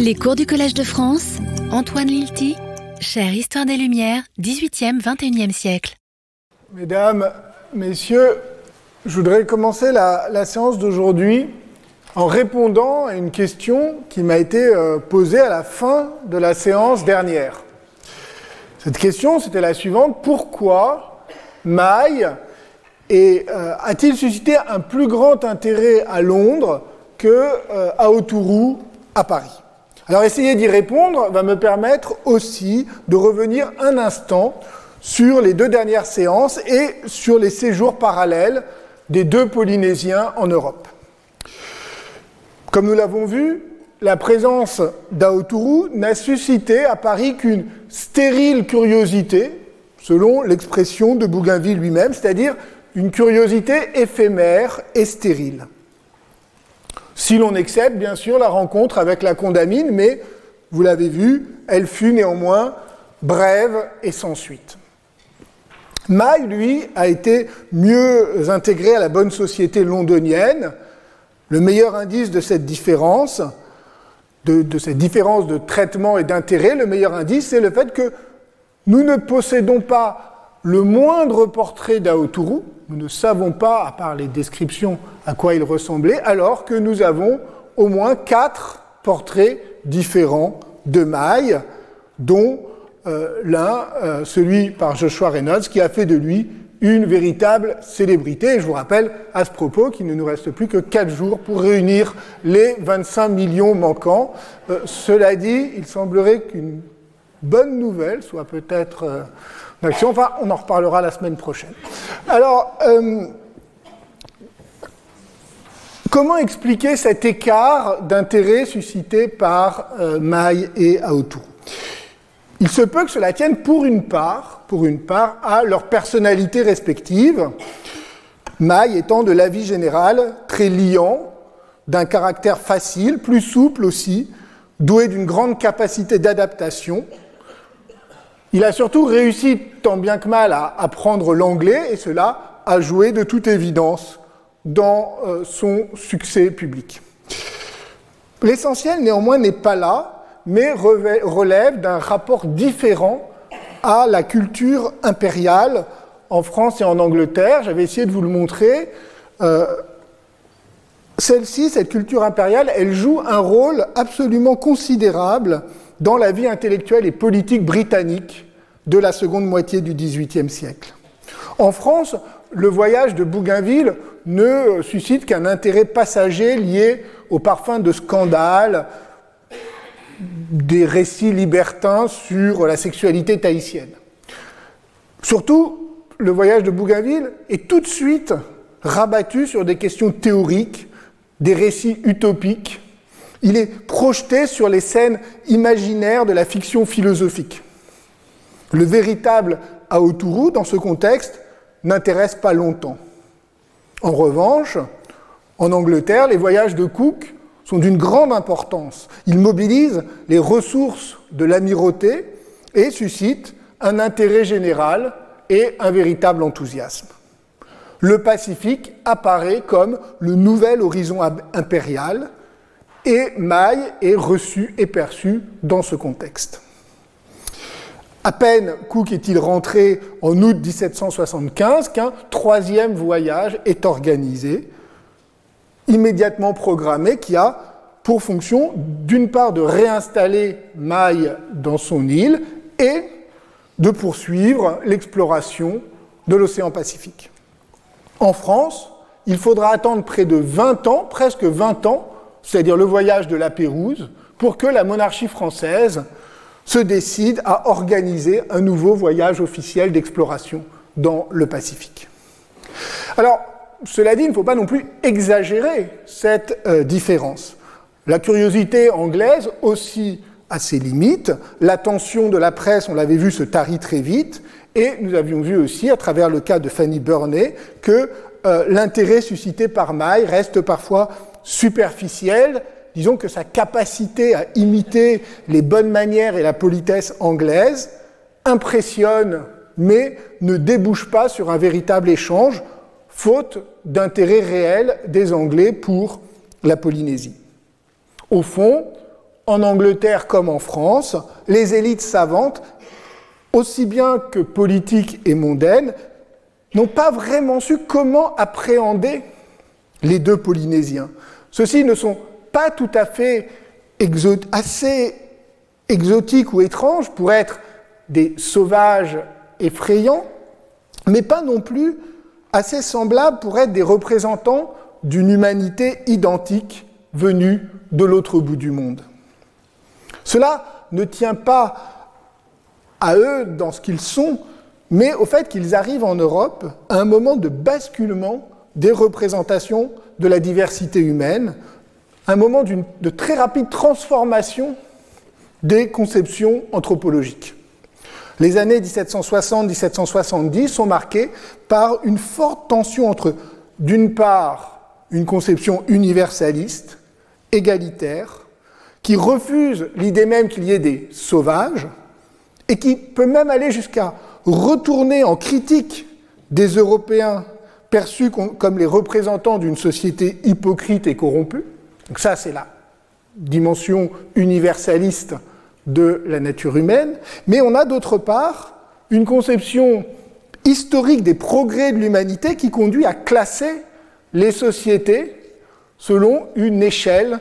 Les cours du Collège de France, Antoine Lilti, chère Histoire des Lumières, 18e, 21e siècle. Mesdames, Messieurs, je voudrais commencer la, séance d'aujourd'hui en répondant à une question qui m'a été euh, posée à la fin de la séance dernière. Cette question, c'était la suivante. Pourquoi Maille euh, a-t-il suscité un plus grand intérêt à Londres que euh, à Autourou à Paris? Alors essayer d'y répondre va me permettre aussi de revenir un instant sur les deux dernières séances et sur les séjours parallèles des deux Polynésiens en Europe. Comme nous l'avons vu, la présence d'Aoturu n'a suscité à Paris qu'une stérile curiosité, selon l'expression de Bougainville lui-même, c'est-à-dire une curiosité éphémère et stérile. Si l'on accepte, bien sûr, la rencontre avec la condamine, mais, vous l'avez vu, elle fut néanmoins brève et sans suite. Maille, lui, a été mieux intégré à la bonne société londonienne. Le meilleur indice de cette différence, de, de cette différence de traitement et d'intérêt, le meilleur indice, c'est le fait que nous ne possédons pas le moindre portrait d'Aoturu, nous ne savons pas, à part les descriptions, à quoi il ressemblait, alors que nous avons au moins quatre portraits différents de Maille, dont euh, l'un, euh, celui par Joshua Reynolds, qui a fait de lui une véritable célébrité. Je vous rappelle à ce propos qu'il ne nous reste plus que quatre jours pour réunir les 25 millions manquants. Euh, cela dit, il semblerait qu'une bonne nouvelle soit peut-être on en reparlera la semaine prochaine. Alors, euh, comment expliquer cet écart d'intérêt suscité par euh, et Aotou Il se peut que cela tienne pour une part, pour une part, à leur personnalité respective. Maï étant de l'avis général très liant, d'un caractère facile, plus souple aussi, doué d'une grande capacité d'adaptation, il a surtout réussi tant bien que mal à apprendre l'anglais et cela a joué de toute évidence dans euh, son succès public. L'essentiel néanmoins n'est pas là, mais relève d'un rapport différent à la culture impériale en France et en Angleterre. J'avais essayé de vous le montrer. Euh, celle-ci, cette culture impériale, elle joue un rôle absolument considérable dans la vie intellectuelle et politique britannique de la seconde moitié du XVIIIe siècle. En France, le voyage de Bougainville ne suscite qu'un intérêt passager lié au parfum de scandale, des récits libertins sur la sexualité tahitienne. Surtout, le voyage de Bougainville est tout de suite rabattu sur des questions théoriques, des récits utopiques, il est projeté sur les scènes imaginaires de la fiction philosophique. Le véritable Aoturu, dans ce contexte, n'intéresse pas longtemps. En revanche, en Angleterre, les voyages de Cook sont d'une grande importance. Ils mobilisent les ressources de l'amirauté et suscitent un intérêt général et un véritable enthousiasme. Le Pacifique apparaît comme le nouvel horizon impérial et Maille est reçu et perçu dans ce contexte. À peine Cook est-il rentré en août 1775 qu'un troisième voyage est organisé, immédiatement programmé, qui a pour fonction d'une part de réinstaller Maille dans son île et de poursuivre l'exploration de l'océan Pacifique. En France, il faudra attendre près de 20 ans, presque 20 ans, c'est-à-dire le voyage de la Pérouse, pour que la monarchie française se décide à organiser un nouveau voyage officiel d'exploration dans le Pacifique. Alors, cela dit, il ne faut pas non plus exagérer cette euh, différence. La curiosité anglaise aussi a ses limites, l'attention de la presse, on l'avait vu, se tarit très vite, et nous avions vu aussi, à travers le cas de Fanny Burney, que euh, l'intérêt suscité par Maille reste parfois superficielle, disons que sa capacité à imiter les bonnes manières et la politesse anglaise impressionne, mais ne débouche pas sur un véritable échange, faute d'intérêt réel des Anglais pour la Polynésie. Au fond, en Angleterre comme en France, les élites savantes, aussi bien que politiques et mondaines, n'ont pas vraiment su comment appréhender les deux Polynésiens. Ceux-ci ne sont pas tout à fait assez exotiques ou étranges pour être des sauvages effrayants, mais pas non plus assez semblables pour être des représentants d'une humanité identique venue de l'autre bout du monde. Cela ne tient pas à eux dans ce qu'ils sont, mais au fait qu'ils arrivent en Europe à un moment de basculement des représentations de la diversité humaine, un moment de très rapide transformation des conceptions anthropologiques. Les années 1760-1770 sont marquées par une forte tension entre, d'une part, une conception universaliste, égalitaire, qui refuse l'idée même qu'il y ait des sauvages, et qui peut même aller jusqu'à retourner en critique des Européens perçus comme les représentants d'une société hypocrite et corrompue. Donc ça, c'est la dimension universaliste de la nature humaine. Mais on a d'autre part une conception historique des progrès de l'humanité qui conduit à classer les sociétés selon une échelle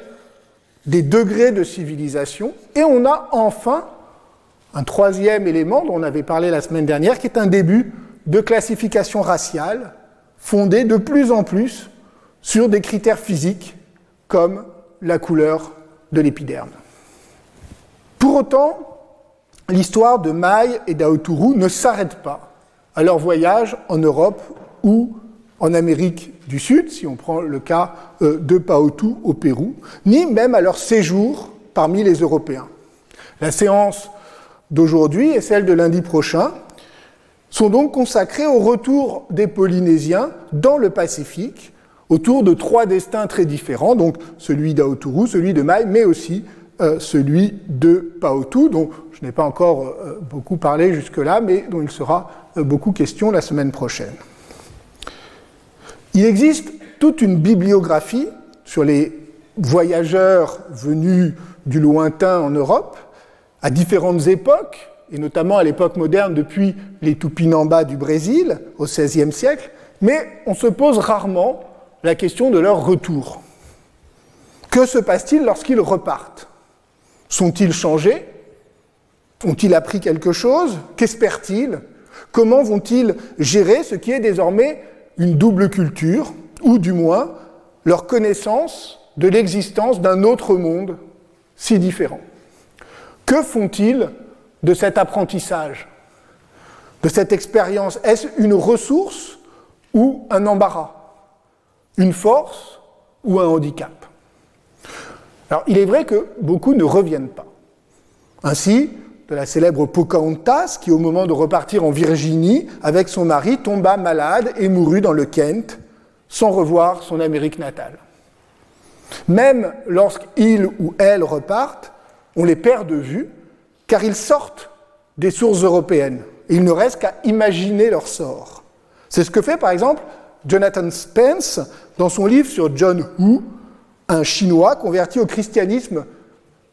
des degrés de civilisation. Et on a enfin un troisième élément dont on avait parlé la semaine dernière, qui est un début de classification raciale fondée de plus en plus sur des critères physiques comme la couleur de l'épiderme. Pour autant, l'histoire de Maï et d'Aoturu ne s'arrête pas à leur voyage en Europe ou en Amérique du Sud, si on prend le cas euh, de Paotu au Pérou, ni même à leur séjour parmi les Européens. La séance d'aujourd'hui et celle de lundi prochain sont donc consacrées au retour des Polynésiens dans le Pacifique, autour de trois destins très différents, donc celui d'Aoturu, celui de Mai, mais aussi euh, celui de Paotu, dont je n'ai pas encore euh, beaucoup parlé jusque-là, mais dont il sera beaucoup question la semaine prochaine. Il existe toute une bibliographie sur les voyageurs venus du lointain en Europe, à différentes époques, et notamment à l'époque moderne depuis les Tupinambas du Brésil au XVIe siècle, mais on se pose rarement la question de leur retour. Que se passe-t-il lorsqu'ils repartent? Sont-ils changés? Ont-ils appris quelque chose? Qu'espèrent-ils? Comment vont-ils gérer ce qui est désormais une double culture, ou du moins leur connaissance de l'existence d'un autre monde si différent? Que font-ils de cet apprentissage, de cette expérience Est-ce une ressource ou un embarras Une force ou un handicap? Alors il est vrai que beaucoup ne reviennent pas. Ainsi, de la célèbre Pocahontas, qui au moment de repartir en Virginie avec son mari tomba malade et mourut dans le Kent sans revoir son Amérique natale. Même lorsqu'ils ou elles repartent, on les perd de vue, car ils sortent des sources européennes. il ne reste qu'à imaginer leur sort. C'est ce que fait par exemple Jonathan Spence dans son livre sur John Hu, un Chinois converti au christianisme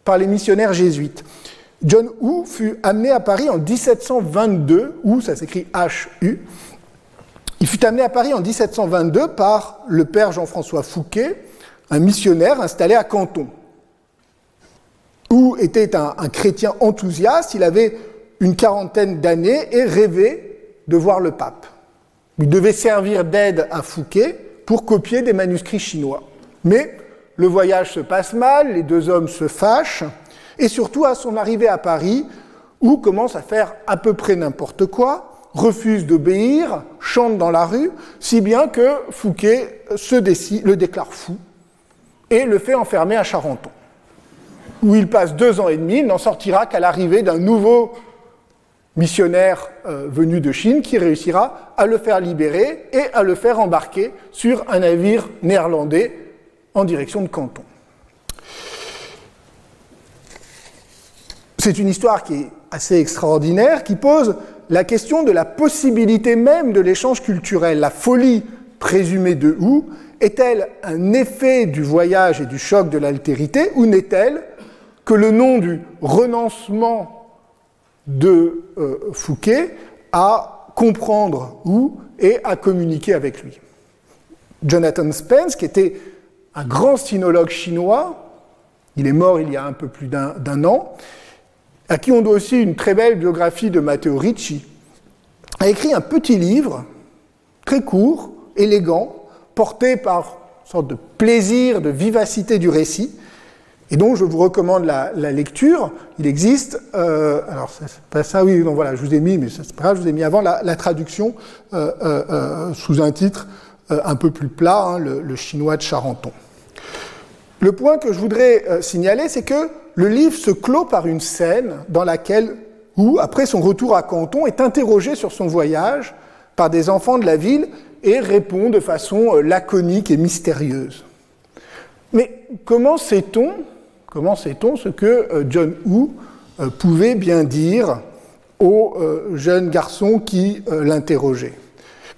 par les missionnaires jésuites. John Hu fut amené à Paris en 1722, Hu, ça s'écrit H-U. Il fut amené à Paris en 1722 par le père Jean-François Fouquet, un missionnaire installé à Canton. Hu était un, un chrétien enthousiaste, il avait une quarantaine d'années et rêvait de voir le pape. Il devait servir d'aide à Fouquet pour copier des manuscrits chinois. Mais le voyage se passe mal, les deux hommes se fâchent, et surtout à son arrivée à Paris, où commence à faire à peu près n'importe quoi, refuse d'obéir, chante dans la rue, si bien que Fouquet se décide, le déclare fou et le fait enfermer à Charenton, où il passe deux ans et demi, il n'en sortira qu'à l'arrivée d'un nouveau missionnaire euh, venu de Chine qui réussira à le faire libérer et à le faire embarquer sur un navire néerlandais en direction de Canton. C'est une histoire qui est assez extraordinaire, qui pose la question de la possibilité même de l'échange culturel. La folie présumée de Hu est-elle un effet du voyage et du choc de l'altérité ou n'est-elle que le nom du renoncement de euh, Fouquet à comprendre où et à communiquer avec lui. Jonathan Spence, qui était un grand sinologue chinois, il est mort il y a un peu plus d'un an, à qui on doit aussi une très belle biographie de Matteo Ricci, a écrit un petit livre, très court, élégant, porté par une sorte de plaisir, de vivacité du récit, et donc je vous recommande la, lecture. Il existe, euh, alors c'est pas ça, oui, donc voilà, je vous ai mis, mais c'est pas grave, je vous ai mis avant la, traduction euh, euh, sous un titre un peu plus plat, hein, le, chinois de Charenton. Le point que je voudrais signaler, c'est que le livre se clôt par une scène dans laquelle, où, après son retour à Canton, est interrogé sur son voyage par des enfants de la ville et répond de façon laconique et mystérieuse. Mais comment sait-on Comment sait-on ce que euh, John Woo euh, pouvait bien dire au euh, jeune garçon qui l'interrogeait?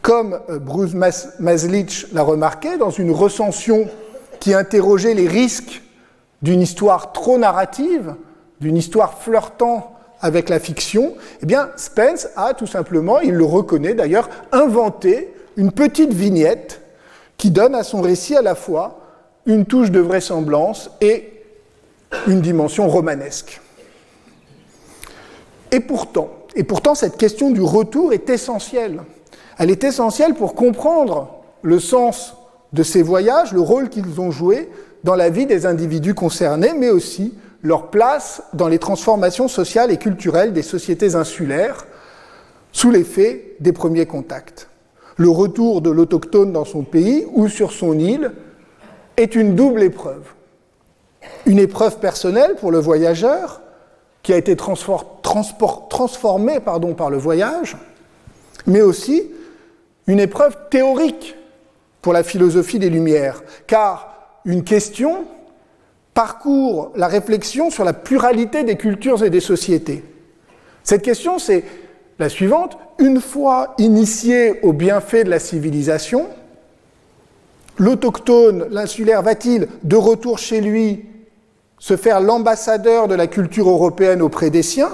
Comme Bruce l'a remarqué dans une recension qui interrogeait les risques d'une histoire trop narrative, d'une histoire flirtant avec la fiction, eh bien Spence a tout simplement, il le reconnaît d'ailleurs, inventé une petite vignette qui donne à son récit à la fois une touche de vraisemblance et une dimension romanesque. Et pourtant, et pourtant, cette question du retour est essentielle. Elle est essentielle pour comprendre le sens de ces voyages, le rôle qu'ils ont joué dans la vie des individus concernés, mais aussi leur place dans les transformations sociales et culturelles des sociétés insulaires sous l'effet des premiers contacts. Le retour de l'autochtone dans son pays ou sur son île est une double épreuve une épreuve personnelle pour le voyageur, qui a été transformée par le voyage, mais aussi une épreuve théorique pour la philosophie des Lumières, car une question parcourt la réflexion sur la pluralité des cultures et des sociétés. Cette question, c'est la suivante. Une fois initié au bienfait de la civilisation, l'autochtone, l'insulaire, va-t-il, de retour chez lui, se faire l'ambassadeur de la culture européenne auprès des siens,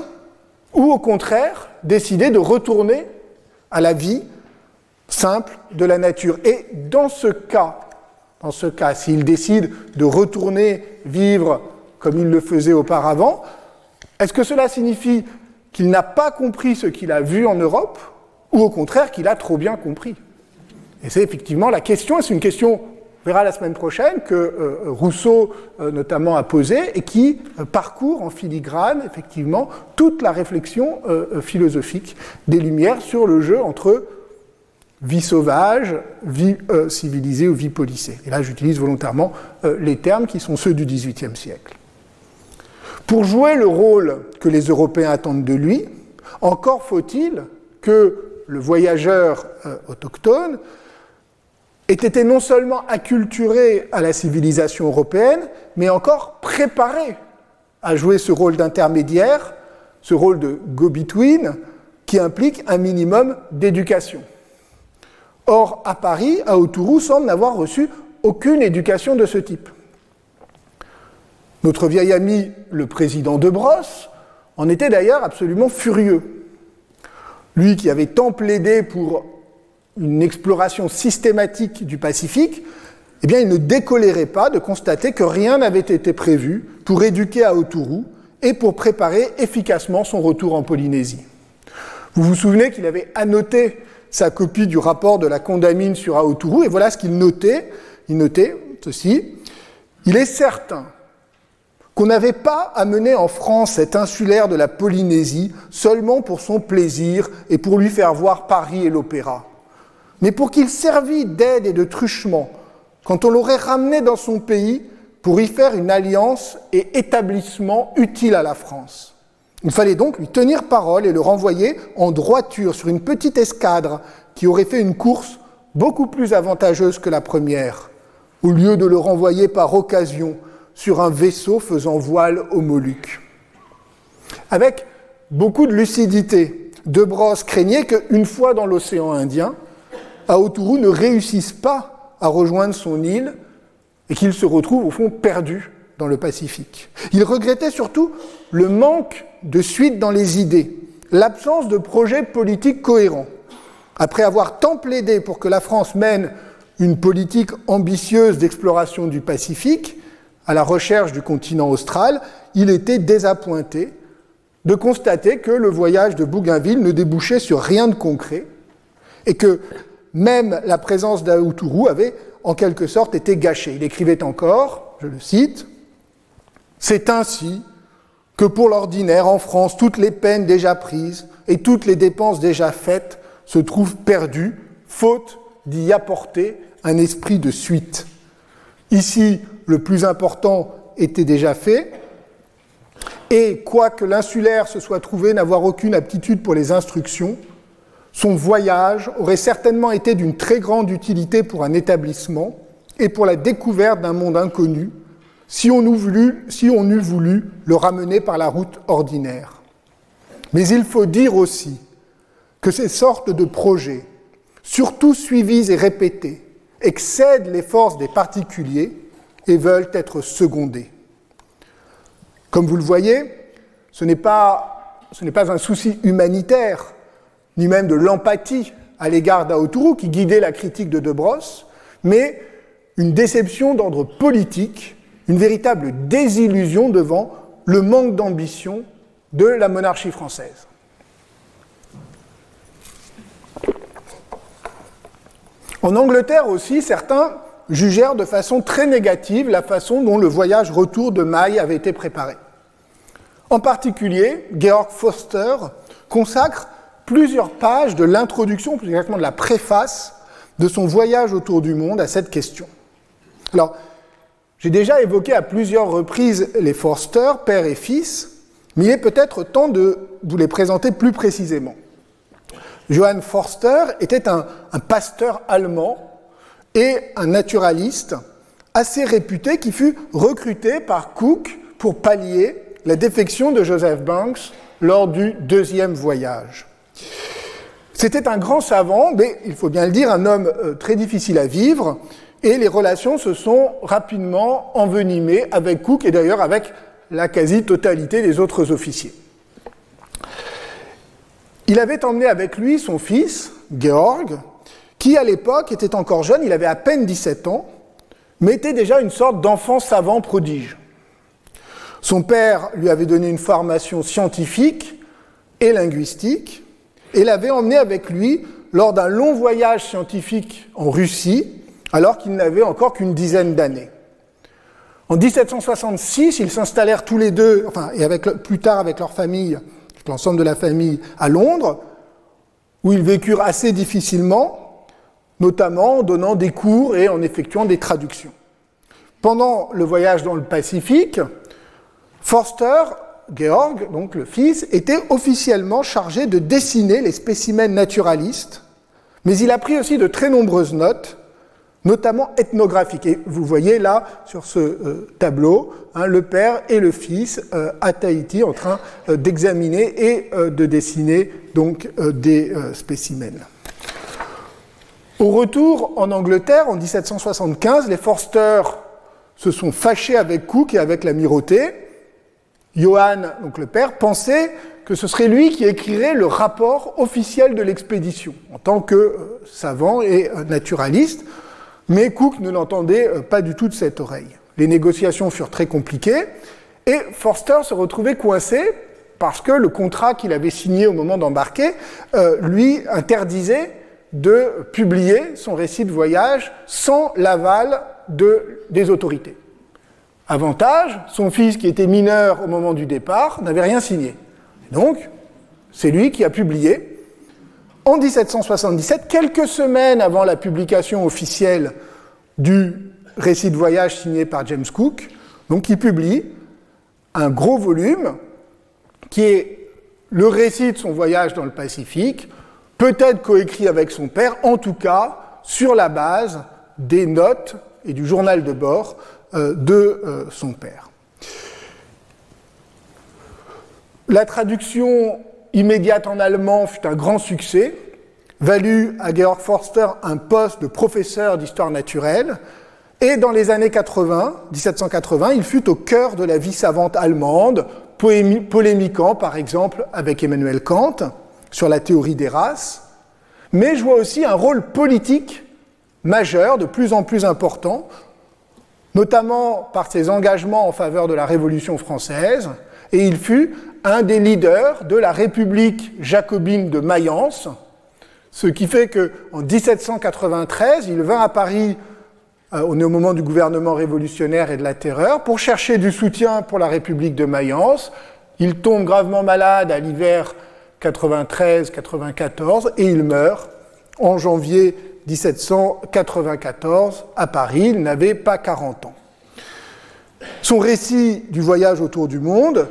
ou au contraire décider de retourner à la vie simple de la nature. Et dans ce cas, dans ce cas, s'il décide de retourner vivre comme il le faisait auparavant, est-ce que cela signifie qu'il n'a pas compris ce qu'il a vu en Europe, ou au contraire qu'il a trop bien compris? Et c'est effectivement la question, c'est une question on verra la semaine prochaine que euh, Rousseau euh, notamment a posé et qui euh, parcourt en filigrane effectivement toute la réflexion philosophique des Lumières sur le jeu entre vie sauvage, vie civilisée ou vie policée. Et là j'utilise volontairement les termes qui sont ceux du XVIIIe siècle. Pour jouer le rôle que les Européens attendent de lui, encore faut-il que le voyageur autochtone ait été non seulement acculturé à la civilisation européenne, mais encore préparé à jouer ce rôle d'intermédiaire, ce rôle de go-between, qui implique un minimum d'éducation. Or, à Paris, Aotourou semble n'avoir reçu aucune éducation de ce type. Notre vieil ami, le président de Brosse, en était d'ailleurs absolument furieux. Lui qui avait tant plaidé pour une exploration systématique du Pacifique, eh bien, il ne décolérait pas de constater que rien n'avait été prévu pour éduquer Aoturu et pour préparer efficacement son retour en Polynésie. Vous vous souvenez qu'il avait annoté sa copie du rapport de la condamine sur Aoturu, et voilà ce qu'il notait. Il notait ceci. Il est certain qu'on n'avait pas amené en France cet insulaire de la Polynésie seulement pour son plaisir et pour lui faire voir Paris et l'opéra mais pour qu'il servît d'aide et de truchement quand on l'aurait ramené dans son pays pour y faire une alliance et établissement utile à la France. Il fallait donc lui tenir parole et le renvoyer en droiture sur une petite escadre qui aurait fait une course beaucoup plus avantageuse que la première, au lieu de le renvoyer par occasion sur un vaisseau faisant voile aux Moluques. Avec beaucoup de lucidité, De Brosse craignait qu'une fois dans l'océan Indien, Aoturu ne réussisse pas à rejoindre son île et qu'il se retrouve au fond perdu dans le Pacifique. Il regrettait surtout le manque de suite dans les idées, l'absence de projets politiques cohérents. Après avoir tant plaidé pour que la France mène une politique ambitieuse d'exploration du Pacifique, à la recherche du continent austral, il était désappointé de constater que le voyage de Bougainville ne débouchait sur rien de concret et que même la présence d'Aoutourou avait en quelque sorte été gâchée. Il écrivait encore, je le cite, C'est ainsi que pour l'ordinaire en France, toutes les peines déjà prises et toutes les dépenses déjà faites se trouvent perdues, faute d'y apporter un esprit de suite. Ici, le plus important était déjà fait, et quoique l'insulaire se soit trouvé n'avoir aucune aptitude pour les instructions, son voyage aurait certainement été d'une très grande utilité pour un établissement et pour la découverte d'un monde inconnu, si on, eût voulu, le ramener par la route ordinaire. Mais il faut dire aussi que ces sortes de projets, surtout suivis et répétés, excèdent les forces des particuliers et veulent être secondés. Comme vous le voyez, ce n'est pas, un souci humanitaire, ni même de l'empathie à l'égard d'Aoturu qui guidait la critique de De Brosse, mais une déception d'ordre politique, une véritable désillusion devant le manque d'ambition de la monarchie française. En Angleterre aussi, certains jugèrent de façon très négative la façon dont le voyage retour de Maille avait été préparé. En particulier, Georg Foster consacre plusieurs pages de l'introduction, plus exactement de la préface de son voyage autour du monde à cette question. Alors, j'ai déjà évoqué à plusieurs reprises les Forster, père et fils, mais il est peut-être temps de vous les présenter plus précisément. Johann Forster était un, pasteur allemand et un naturaliste assez réputé qui fut recruté par Cook pour pallier la défection de Joseph Banks lors du deuxième voyage. C'était un grand savant, mais il faut bien le dire, un homme euh, très difficile à vivre, et les relations se sont rapidement envenimées avec Cook et d'ailleurs avec la quasi-totalité des autres officiers. Il avait emmené avec lui son fils, Georg, qui à l'époque était encore jeune, il avait à peine 17 ans, mais était déjà une sorte d'enfant savant prodige. Son père lui avait donné une formation scientifique et linguistique, et l'avait emmené avec lui lors d'un long voyage scientifique en Russie, alors qu'il n'avait encore qu'une dizaine d'années. En 1766, ils s'installèrent tous les deux, enfin, et avec, plus tard avec leur famille, l'ensemble de la famille à Londres, où ils vécurent assez difficilement, notamment en donnant des cours et en effectuant des traductions. Pendant le voyage dans le Pacifique, Forster, Georg, donc le fils, était officiellement chargé de dessiner les spécimens naturalistes, mais il a pris aussi de très nombreuses notes notamment ethnographique. Et vous voyez là, sur ce euh, tableau, hein, le père et le fils euh, à Tahiti en train euh, d'examiner et de dessiner donc des spécimens. Au retour en Angleterre, en 1775, les Forster se sont fâchés avec Cook et avec l'amirauté. Johann, donc le père, pensait que ce serait lui qui écrirait le rapport officiel de l'expédition, en tant que savant et naturaliste. Mais Cook ne l'entendait euh, pas du tout de cette oreille. Les négociations furent très compliquées et Forster se retrouvait coincé parce que le contrat qu'il avait signé au moment d'embarquer euh, lui interdisait de publier son récit de voyage sans l'aval de, des autorités. Avantage, son fils qui était mineur au moment du départ n'avait rien signé. Donc, c'est lui qui a publié en 1777, quelques semaines avant la publication officielle du récit de voyage signé par James Cook, donc il publie un gros volume qui est le récit de son voyage dans le Pacifique, peut-être coécrit avec son père, en tout cas sur la base des notes et du journal de bord de euh, son père. La traduction immédiate en allemand fut un grand succès, valut à Georg Forster un poste de professeur d'histoire naturelle, Et dans les années 80, 1780, il fut au cœur de la vie savante allemande, polémiquant par exemple avec Emmanuel Kant sur la théorie des races, mais joua aussi un rôle politique majeur, de plus en plus important, notamment par ses engagements en faveur de la Révolution française, et il fut un des leaders de la République jacobine de Mayence, ce qui fait qu'en 1793, il vint à Paris euh, au moment du gouvernement révolutionnaire et de la terreur pour chercher du soutien pour la République de Mayence. Il tombe gravement malade à l'hiver 93-94 et il meurt en janvier 1794 à Paris. Il n'avait pas 40 ans. Son récit du voyage autour du monde,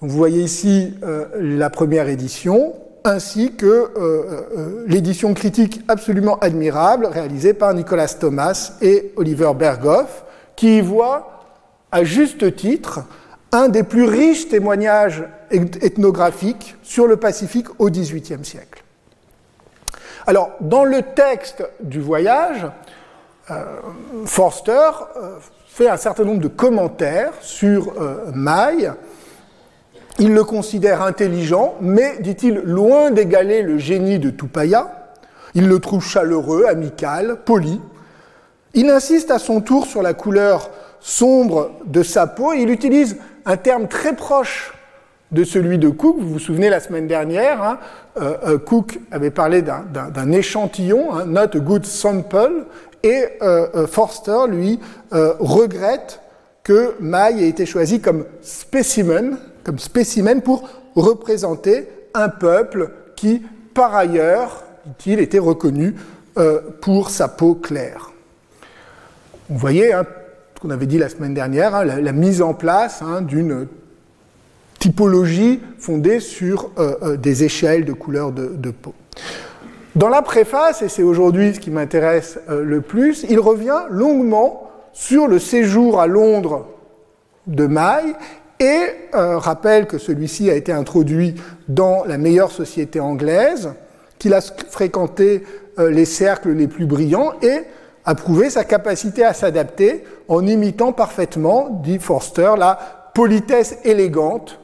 vous voyez ici euh, la première édition, ainsi que euh, euh, l'édition critique absolument admirable réalisée par Nicolas Thomas et Oliver Berghoff, qui y voient à juste titre un des plus riches témoignages ethnographiques sur le Pacifique au XVIIIe siècle. Alors, dans le texte du voyage, euh, Forster euh, fait un certain nombre de commentaires sur euh, Maille. Il le considère intelligent, mais, dit-il, loin d'égaler le génie de Tupaya. Il le trouve chaleureux, amical, poli. Il insiste à son tour sur la couleur sombre de sa peau et il utilise un terme très proche de celui de Cook. Vous vous souvenez la semaine dernière, hein, euh, euh, Cook avait parlé d'un échantillon, hein, not a good sample, et euh, Forster, lui, regrette que Maille ait été choisi comme spécimen, comme spécimen pour représenter un peuple qui, par ailleurs, dit-il, était reconnu pour sa peau claire. Vous voyez, hein, ce qu'on avait dit la semaine dernière, la, mise en place d'une typologie fondée sur euh, euh, des échelles de couleurs de, peau. Dans la préface, et c'est aujourd'hui ce qui m'intéresse euh, le plus, il revient longuement sur le séjour à Londres de Maille et rappelle que celui-ci a été introduit dans la meilleure société anglaise, qu'il a fréquenté les cercles les plus brillants et a prouvé sa capacité à s'adapter en imitant parfaitement, dit Forster, la politesse élégante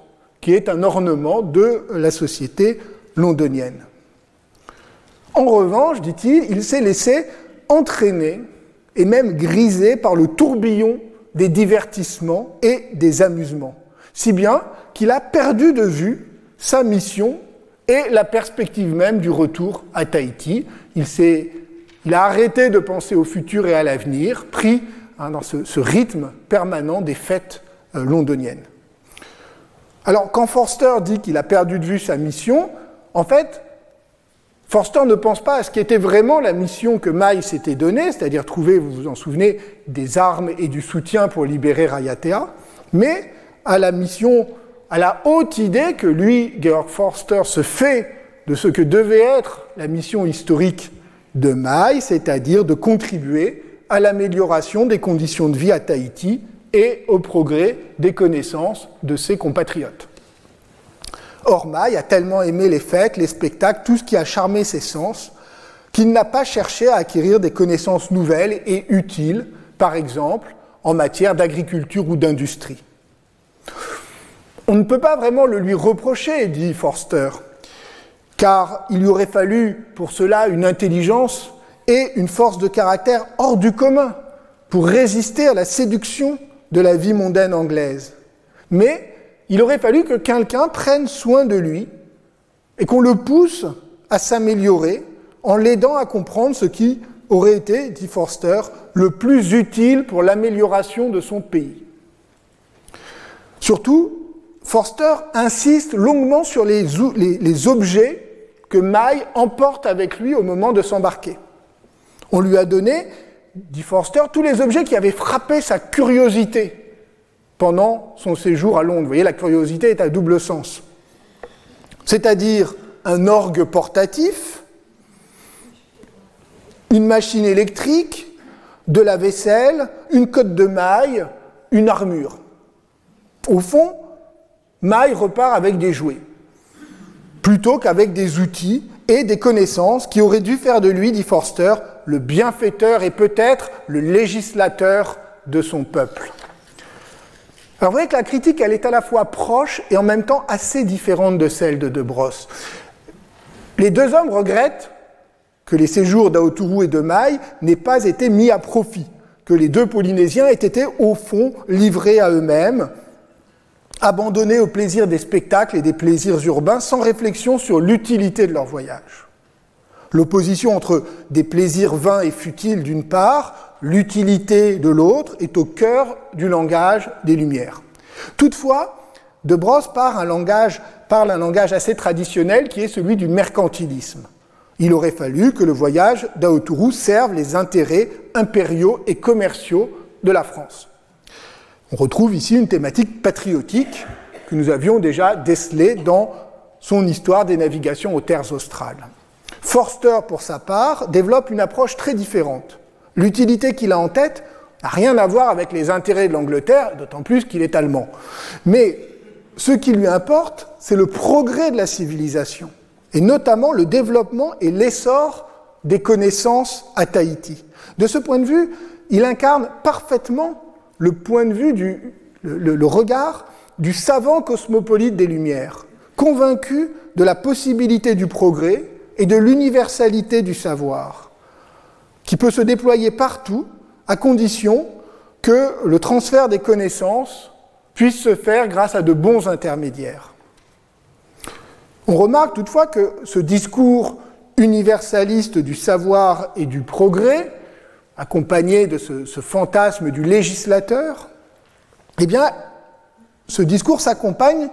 qui est un ornement de la société londonienne. En revanche, dit-il, il, s'est laissé entraîner et même griser par le tourbillon des divertissements et des amusements, si bien qu'il a perdu de vue sa mission et la perspective même du retour à Tahiti. Il, a arrêté de penser au futur et à l'avenir, pris hein, dans ce, rythme permanent des fêtes euh, londoniennes. Alors, quand Forster dit qu'il a perdu de vue sa mission, en fait, Forster ne pense pas à ce qui était vraiment la mission que Maï s'était donnée, c'est-à-dire trouver, vous vous en souvenez, des armes et du soutien pour libérer Rayatea, mais à la mission, à la haute idée que lui, Georg Forster, se fait de ce que devait être la mission historique de Maï, c'est-à-dire de contribuer à l'amélioration des conditions de vie à Tahiti et au progrès des connaissances de ses compatriotes. Or, Maï a tellement aimé les fêtes, les spectacles, tout ce qui a charmé ses sens, qu'il n'a pas cherché à acquérir des connaissances nouvelles et utiles, par exemple en matière d'agriculture ou d'industrie. On ne peut pas vraiment le lui reprocher, dit Forster, car il lui aurait fallu pour cela une intelligence et une force de caractère hors du commun pour résister à la séduction de la vie mondaine anglaise. Mais il aurait fallu que quelqu'un prenne soin de lui et qu'on le pousse à s'améliorer en l'aidant à comprendre ce qui aurait été, dit Forster, le plus utile pour l'amélioration de son pays. Surtout, Forster insiste longuement sur les, objets que Maille emporte avec lui au moment de s'embarquer. On lui a donné dit Forster, tous les objets qui avaient frappé sa curiosité pendant son séjour à Londres. Vous voyez, la curiosité est à double sens. C'est-à-dire un orgue portatif, une machine électrique, de la vaisselle, une cotte de maille, une armure. Au fond, Maille repart avec des jouets, plutôt qu'avec des outils et des connaissances qui auraient dû faire de lui, dit Forster, le bienfaiteur et peut-être le législateur de son peuple. Alors vous voyez que la critique, elle est à la fois proche et en même temps assez différente de celle de De Brosse. Les deux hommes regrettent que les séjours d'Aotourou et de Maille n'aient pas été mis à profit, que les deux Polynésiens aient été au fond livrés à eux-mêmes, abandonnés au plaisir des spectacles et des plaisirs urbains sans réflexion sur l'utilité de leur voyage. L'opposition entre des plaisirs vains et futiles d'une part, l'utilité de l'autre est au cœur du langage des Lumières. Toutefois, De Brosse parle un langage, assez traditionnel qui est celui du mercantilisme. Il aurait fallu que le voyage d'Aotourou serve les intérêts impériaux et commerciaux de la France. On retrouve ici une thématique patriotique que nous avions déjà décelée dans son histoire des navigations aux terres australes. Forster, pour sa part, développe une approche très différente. L'utilité qu'il a en tête n'a rien à voir avec les intérêts de l'Angleterre, d'autant plus qu'il est allemand. Mais ce qui lui importe, c'est le progrès de la civilisation, et notamment le développement et l'essor des connaissances à Tahiti. De ce point de vue, il incarne parfaitement le point de vue le, regard du savant cosmopolite des Lumières, convaincu de la possibilité du progrès et de l'universalité du savoir qui peut se déployer partout à condition que le transfert des connaissances puisse se faire grâce à de bons intermédiaires. On remarque toutefois que ce discours universaliste du savoir et du progrès, accompagné de ce, fantasme du législateur, eh bien, ce discours s'accompagne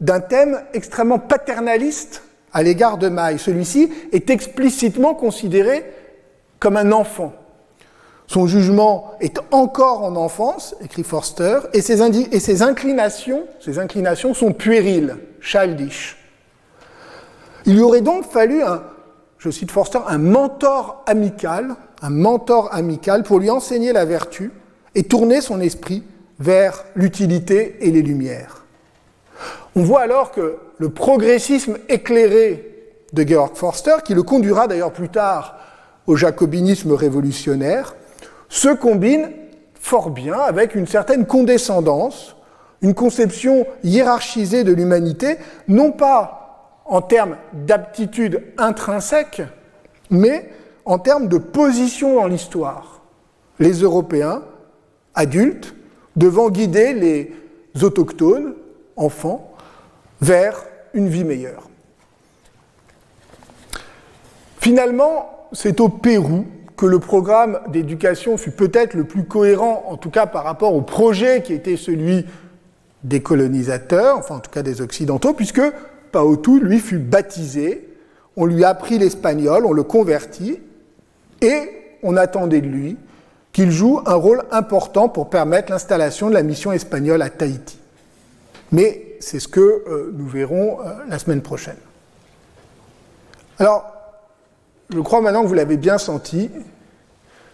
d'un thème extrêmement paternaliste à l'égard de Maille. Celui-ci est explicitement considéré comme un enfant. Son jugement est encore en enfance, écrit Forster, et ses, inclinations, sont puériles, childish. Il lui aurait donc fallu je cite Forster, un mentor amical, un mentor amical pour lui enseigner la vertu et tourner son esprit vers l'utilité et les lumières. On voit alors que le progressisme éclairé de Georg Forster, qui le conduira d'ailleurs plus tard au jacobinisme révolutionnaire, se combine fort bien avec une certaine condescendance, une conception hiérarchisée de l'humanité, non pas en termes d'aptitude intrinsèque, mais en termes de position dans l'histoire. Les Européens, adultes, devant guider les autochtones, enfants, vers une vie meilleure. Finalement, c'est au Pérou que le programme d'éducation fut peut-être le plus cohérent, en tout cas par rapport au projet qui était celui des colonisateurs, enfin en tout cas des Occidentaux, puisque Paotu, lui, fut baptisé, on lui a appris l'espagnol, on le convertit, et on attendait de lui qu'il joue un rôle important pour permettre l'installation de la mission espagnole à Tahiti. Mais c'est ce que euh, nous verrons euh, la semaine prochaine. Alors, je crois maintenant que vous l'avez bien senti,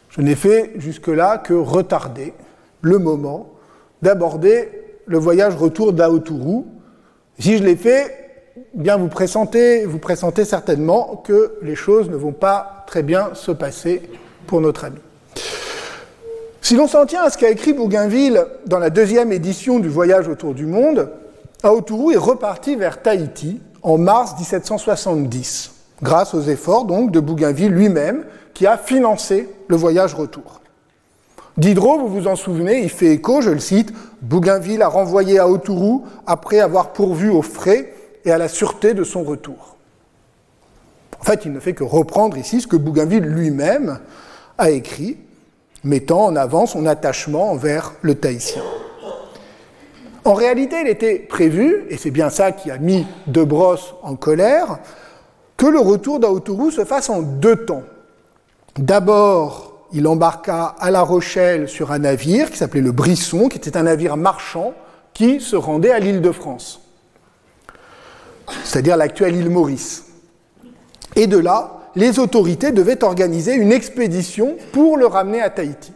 je n'ai fait jusque-là que retarder le moment d'aborder le voyage retour d'Aotourou. Si je l'ai fait, bien vous pressentez, vous pressentez certainement que les choses ne vont pas très bien se passer pour notre ami. Si l'on s'en tient à ce qu'a écrit Bougainville dans la deuxième édition du Voyage autour du monde, Aotourou est reparti vers Tahiti en mars 1770 grâce aux efforts donc de Bougainville lui-même, qui a financé le voyage retour. Diderot, vous vous en souvenez, il fait écho, je le cite, Bougainville a renvoyé à après avoir pourvu aux frais et à la sûreté de son retour. En fait, il ne fait que reprendre ici ce que Bougainville lui-même a écrit, mettant en avant son attachement envers le Tahitien. En réalité, il était prévu, et c'est bien ça qui a mis De Brosse en colère, que le retour d'Aotourou se fasse en deux temps. D'abord, il embarqua à La Rochelle sur un navire qui s'appelait le Brisson, qui était un navire marchand qui se rendait à l'île de France, c'est-à-dire l'actuelle île Maurice. Et de là, les autorités devaient organiser une expédition pour le ramener à Tahiti.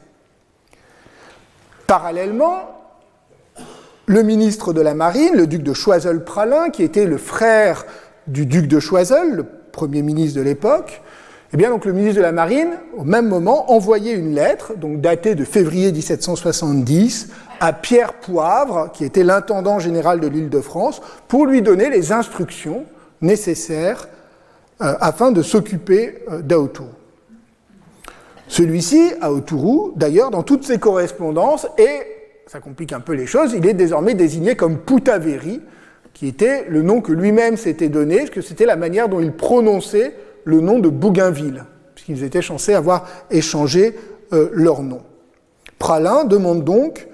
Parallèlement, le ministre de la Marine, le duc de Choiseul-Pralin, qui était le frère du duc de Choiseul, le premier ministre de l'époque, Eh bien, donc, le ministre de la Marine, au même moment, envoyait une lettre, donc datée de février 1770, à Pierre Poivre, qui était l'intendant général de l'île de France, pour lui donner les instructions nécessaires euh, afin de s'occuper euh. Celui-ci, Aotourou, d'ailleurs, dans toutes ses correspondances, et ça complique un peu les choses, il est désormais désigné comme Putaveri, qui était le nom que lui-même s'était donné, parce que c'était la manière dont il prononçait le nom de Bougainville, puisqu'ils étaient censés avoir échangé euh, leur nom. Pralin demande donc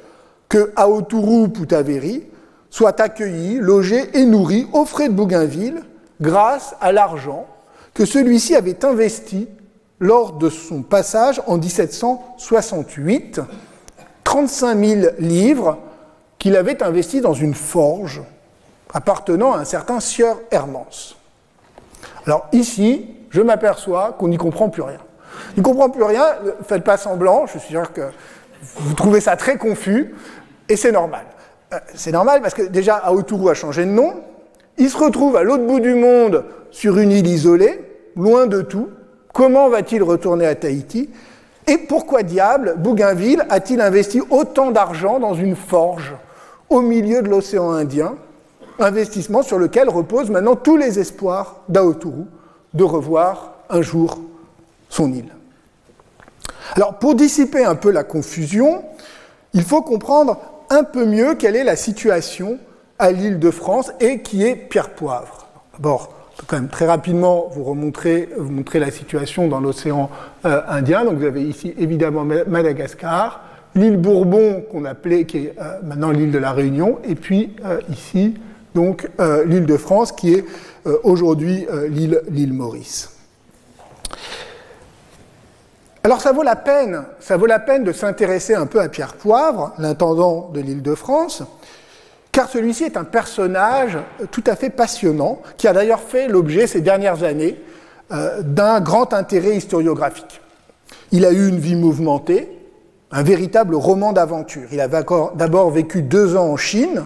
que Aotourou Putaveri soit accueilli, logé et nourri aux frais de Bougainville grâce à l'argent que celui-ci avait investi lors de son passage en 1768, 35 000 livres qu'il avait investis dans une forge appartenant à un certain sieur Hermance. Alors ici, je m'aperçois qu'on n'y comprend plus rien. On n'y comprend plus rien, faites pas semblant, je suis sûr que vous trouvez ça très confus, et c'est normal. Euh, c'est normal parce que déjà, Aotourou a changé de nom, il se retrouve à l'autre bout du monde sur une île isolée, loin de tout. Comment va-t-il retourner à Tahiti? Et pourquoi diable Bougainville a-t-il investi autant d'argent dans une forge au milieu de l'océan Indien Investissement sur lequel reposent maintenant tous les espoirs d'Aotourou de revoir un jour son île? Alors, pour dissiper un peu la confusion, il faut comprendre un peu mieux quelle est la situation à l'île de France et qui est Pierre Poivre. Quand même très rapidement vous montrer la situation dans l'océan euh, Indien. Donc vous avez ici évidemment Madagascar, l'île Bourbon qu'on appelait, qui est euh, maintenant l'île de la Réunion, et puis euh, ici donc l'île de France qui est aujourd'hui l'île Maurice. Alors ça vaut la peine, ça vaut la peine de s'intéresser un peu à Pierre Poivre, l'intendant de l'île de France, car celui-ci est un personnage tout à fait passionnant, qui a d'ailleurs fait l'objet ces dernières années euh, d'un grand intérêt historiographique. Il a eu une vie mouvementée, un véritable roman d'aventure. Il a d'abord vécu deux ans en Chine,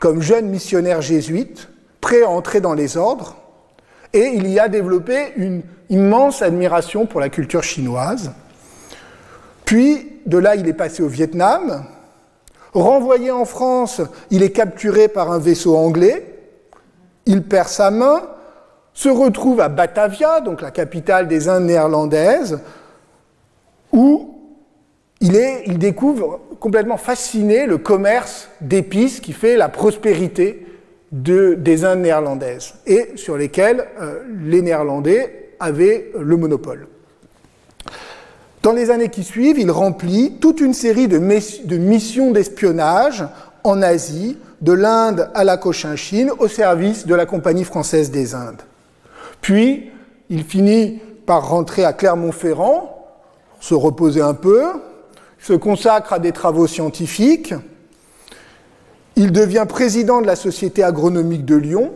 comme jeune missionnaire jésuite, prêt à entrer dans les ordres, et il y a développé une immense admiration pour la culture chinoise. Puis, de là, il est passé au Vietnam. Renvoyé en France, il est capturé par un vaisseau anglais. Il perd sa main, se retrouve à Batavia, donc la capitale des Indes néerlandaises, où il, découvre complètement fasciné le commerce d'épices qui fait la prospérité des Indes néerlandaises et sur lesquelles euh, les Néerlandais avaient le monopole. Dans les années qui suivent, il remplit toute une série de, missions d'espionnage en Asie, de l'Inde à la Cochinchine, au service de la Compagnie française des Indes. Puis, il finit par rentrer à Clermont-Ferrand, se reposer un peu, se consacre à des travaux scientifiques, il devient président de la Société agronomique de Lyon,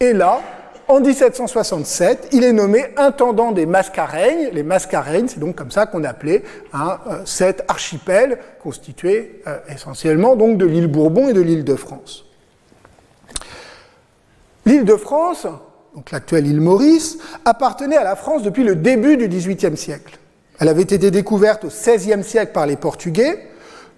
et là, en 1767, il est nommé intendant des Mascareignes. Les Mascareignes, c'est donc comme ça qu'on appelait hein, euh, cet archipel constitué euh, essentiellement donc de l'île Bourbon et de l'île de France. L'île de France, donc l'actuelle île Maurice, appartenait à la France depuis le début du XVIIIe siècle. Elle avait été découverte au XVIe siècle par les Portugais,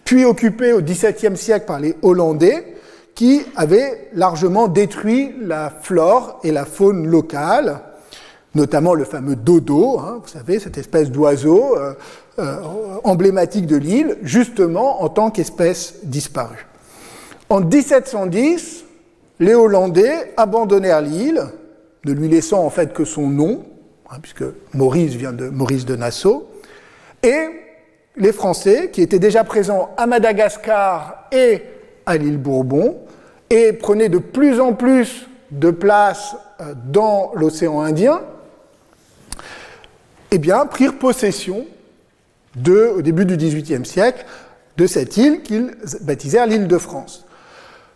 puis occupée au XVIIe siècle par les Hollandais, qui avaient largement détruit la flore et la faune locale, notamment le fameux dodo, hein, vous savez, cette espèce d'oiseau euh, euh, emblématique de l'île, justement en tant qu'espèce disparue. En 1710, les Hollandais abandonnèrent l'île, ne lui laissant en fait que son nom, hein, puisque Maurice vient de Maurice de Nassau, et les Français, qui étaient déjà présents à Madagascar et à l'île Bourbon, et prenaient de plus en plus de place euh, dans l'océan Indien, eh bien, prirent possession de, au début du XVIIIe siècle de cette île qu'ils baptisèrent l'île de France.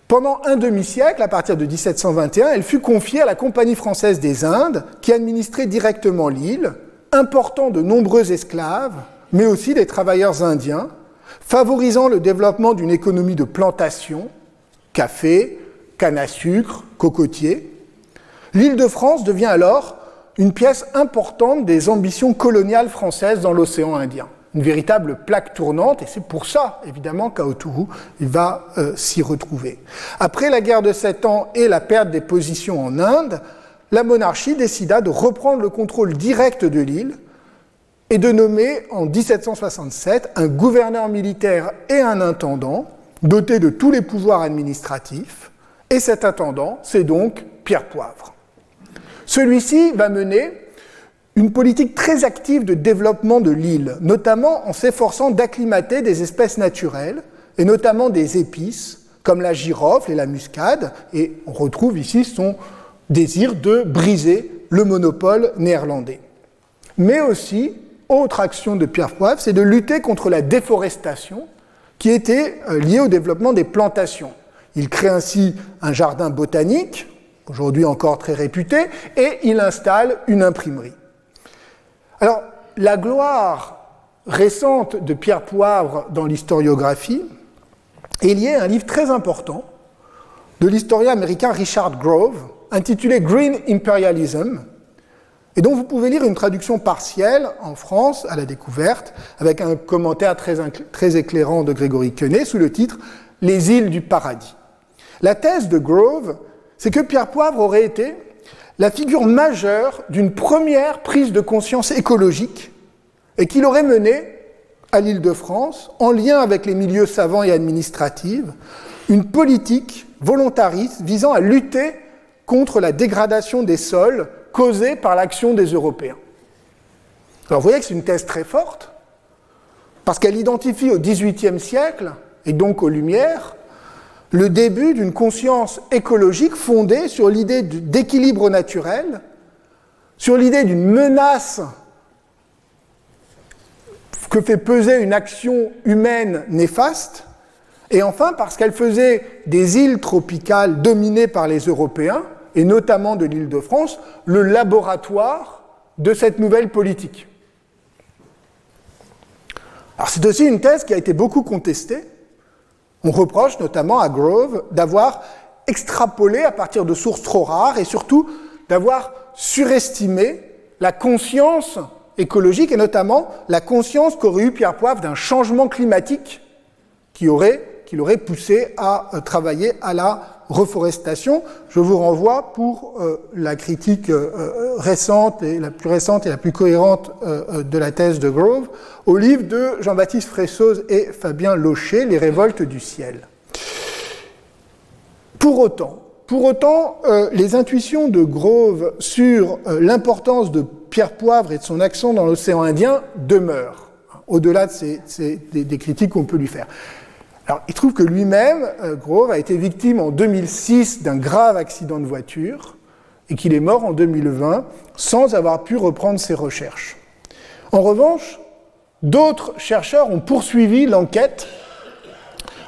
Pendant un demi-siècle, à partir de 1721, elle fut confiée à la Compagnie française des Indes, qui administrait directement l'île, important de nombreux esclaves, mais aussi des travailleurs indiens, favorisant le développement d'une économie de plantation, café, canne à sucre, cocotier. L'île de France devient alors une pièce importante des ambitions coloniales françaises dans l'océan Indien. Une véritable plaque tournante, et c'est pour ça, évidemment, qu'Aoturu va euh, s'y retrouver. Après la guerre de Sept Ans et la perte des positions en Inde, la monarchie décida de reprendre le contrôle direct de l'île et de nommer en 1767 un gouverneur militaire et un intendant doté de tous les pouvoirs administratifs. Et cet intendant, c'est donc Pierre Poivre. Celui-ci va mener une politique très active de développement de l'île, notamment en s'efforçant d'acclimater des espèces naturelles, et notamment des épices, comme la girofle et la muscade, et on retrouve ici son désir de briser le monopole néerlandais. Mais aussi, autre action de Pierre Poivre, c'est de lutter contre la déforestation qui était euh, liée au développement des plantations. Il crée ainsi un jardin botanique, aujourd'hui encore très réputé, et il installe une imprimerie. Alors, la gloire récente de Pierre Poivre dans l'historiographie est liée à un livre très important de l'historien américain Richard Grove, intitulé Green Imperialism, et dont vous pouvez lire une traduction partielle en France à la découverte, avec un commentaire très, éclairant de Grégory Quenet sous le titre Les îles du paradis. La thèse de Grove, c'est que Pierre Poivre aurait été la figure majeure d'une première prise de conscience écologique et qu'il aurait mené à l'île de France, en lien avec les milieux savants et administratifs, une politique volontariste visant à lutter contre la dégradation des sols causée par l'action des Européens. Alors vous voyez que c'est une thèse très forte, parce qu'elle identifie au XVIIIe siècle, et donc aux Lumières, le début d'une conscience écologique fondée sur l'idée d'équilibre naturel, sur l'idée d'une menace que fait peser une action humaine néfaste, et enfin parce qu'elle faisait des îles tropicales dominées par les Européens, et notamment de l'île de France, le laboratoire de cette nouvelle politique. C'est aussi une thèse qui a été beaucoup contestée, on reproche notamment à Grove d'avoir extrapolé à partir de sources trop rares et surtout d'avoir surestimé la conscience écologique et notamment la conscience qu'aurait eu Pierre Poivre d'un changement climatique qui aurait, qui l'aurait poussé à euh, travailler à la reforestation. Je vous renvoie pour euh, la critique euh, récente et la plus récente et la plus cohérente de la thèse de Grove au livre de Jean-Baptiste Fressoz et Fabien Locher, Les révoltes du ciel. Pour autant, pour autant, les intuitions de Grove sur l'importance de Pierre Poivre et de son accent dans l'océan Indien demeurent, au-delà de des critiques qu'on peut lui faire. Il trouve que lui-même, euh, Grove, a été victime en 2006 d'un grave accident de voiture et qu'il est mort en 2020 sans avoir pu reprendre ses recherches. En revanche, d'autres chercheurs ont poursuivi l'enquête,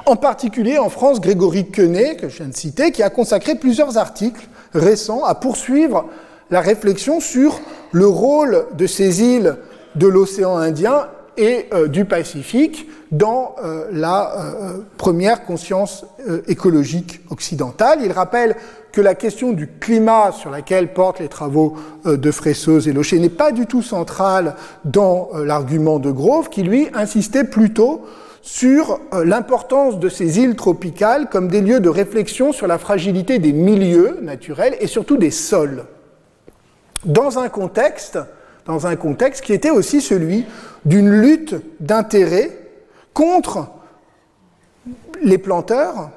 en particulier en France, Grégory Quenet, que je viens de citer, qui a consacré plusieurs articles récents à poursuivre la réflexion sur le rôle de ces îles de l'océan Indien et euh, du Pacifique dans euh, la euh, première conscience écologique occidentale. Il rappelle que la question du climat sur laquelle portent les travaux de Fressoz et Locher n'est pas du tout centrale dans l'argument de Grove, qui lui insistait plutôt sur l'importance de ces îles tropicales comme des lieux de réflexion sur la fragilité des milieux naturels et surtout des sols. Dans un contexte dans un contexte qui était aussi celui d'une lutte d'intérêt contre les planteurs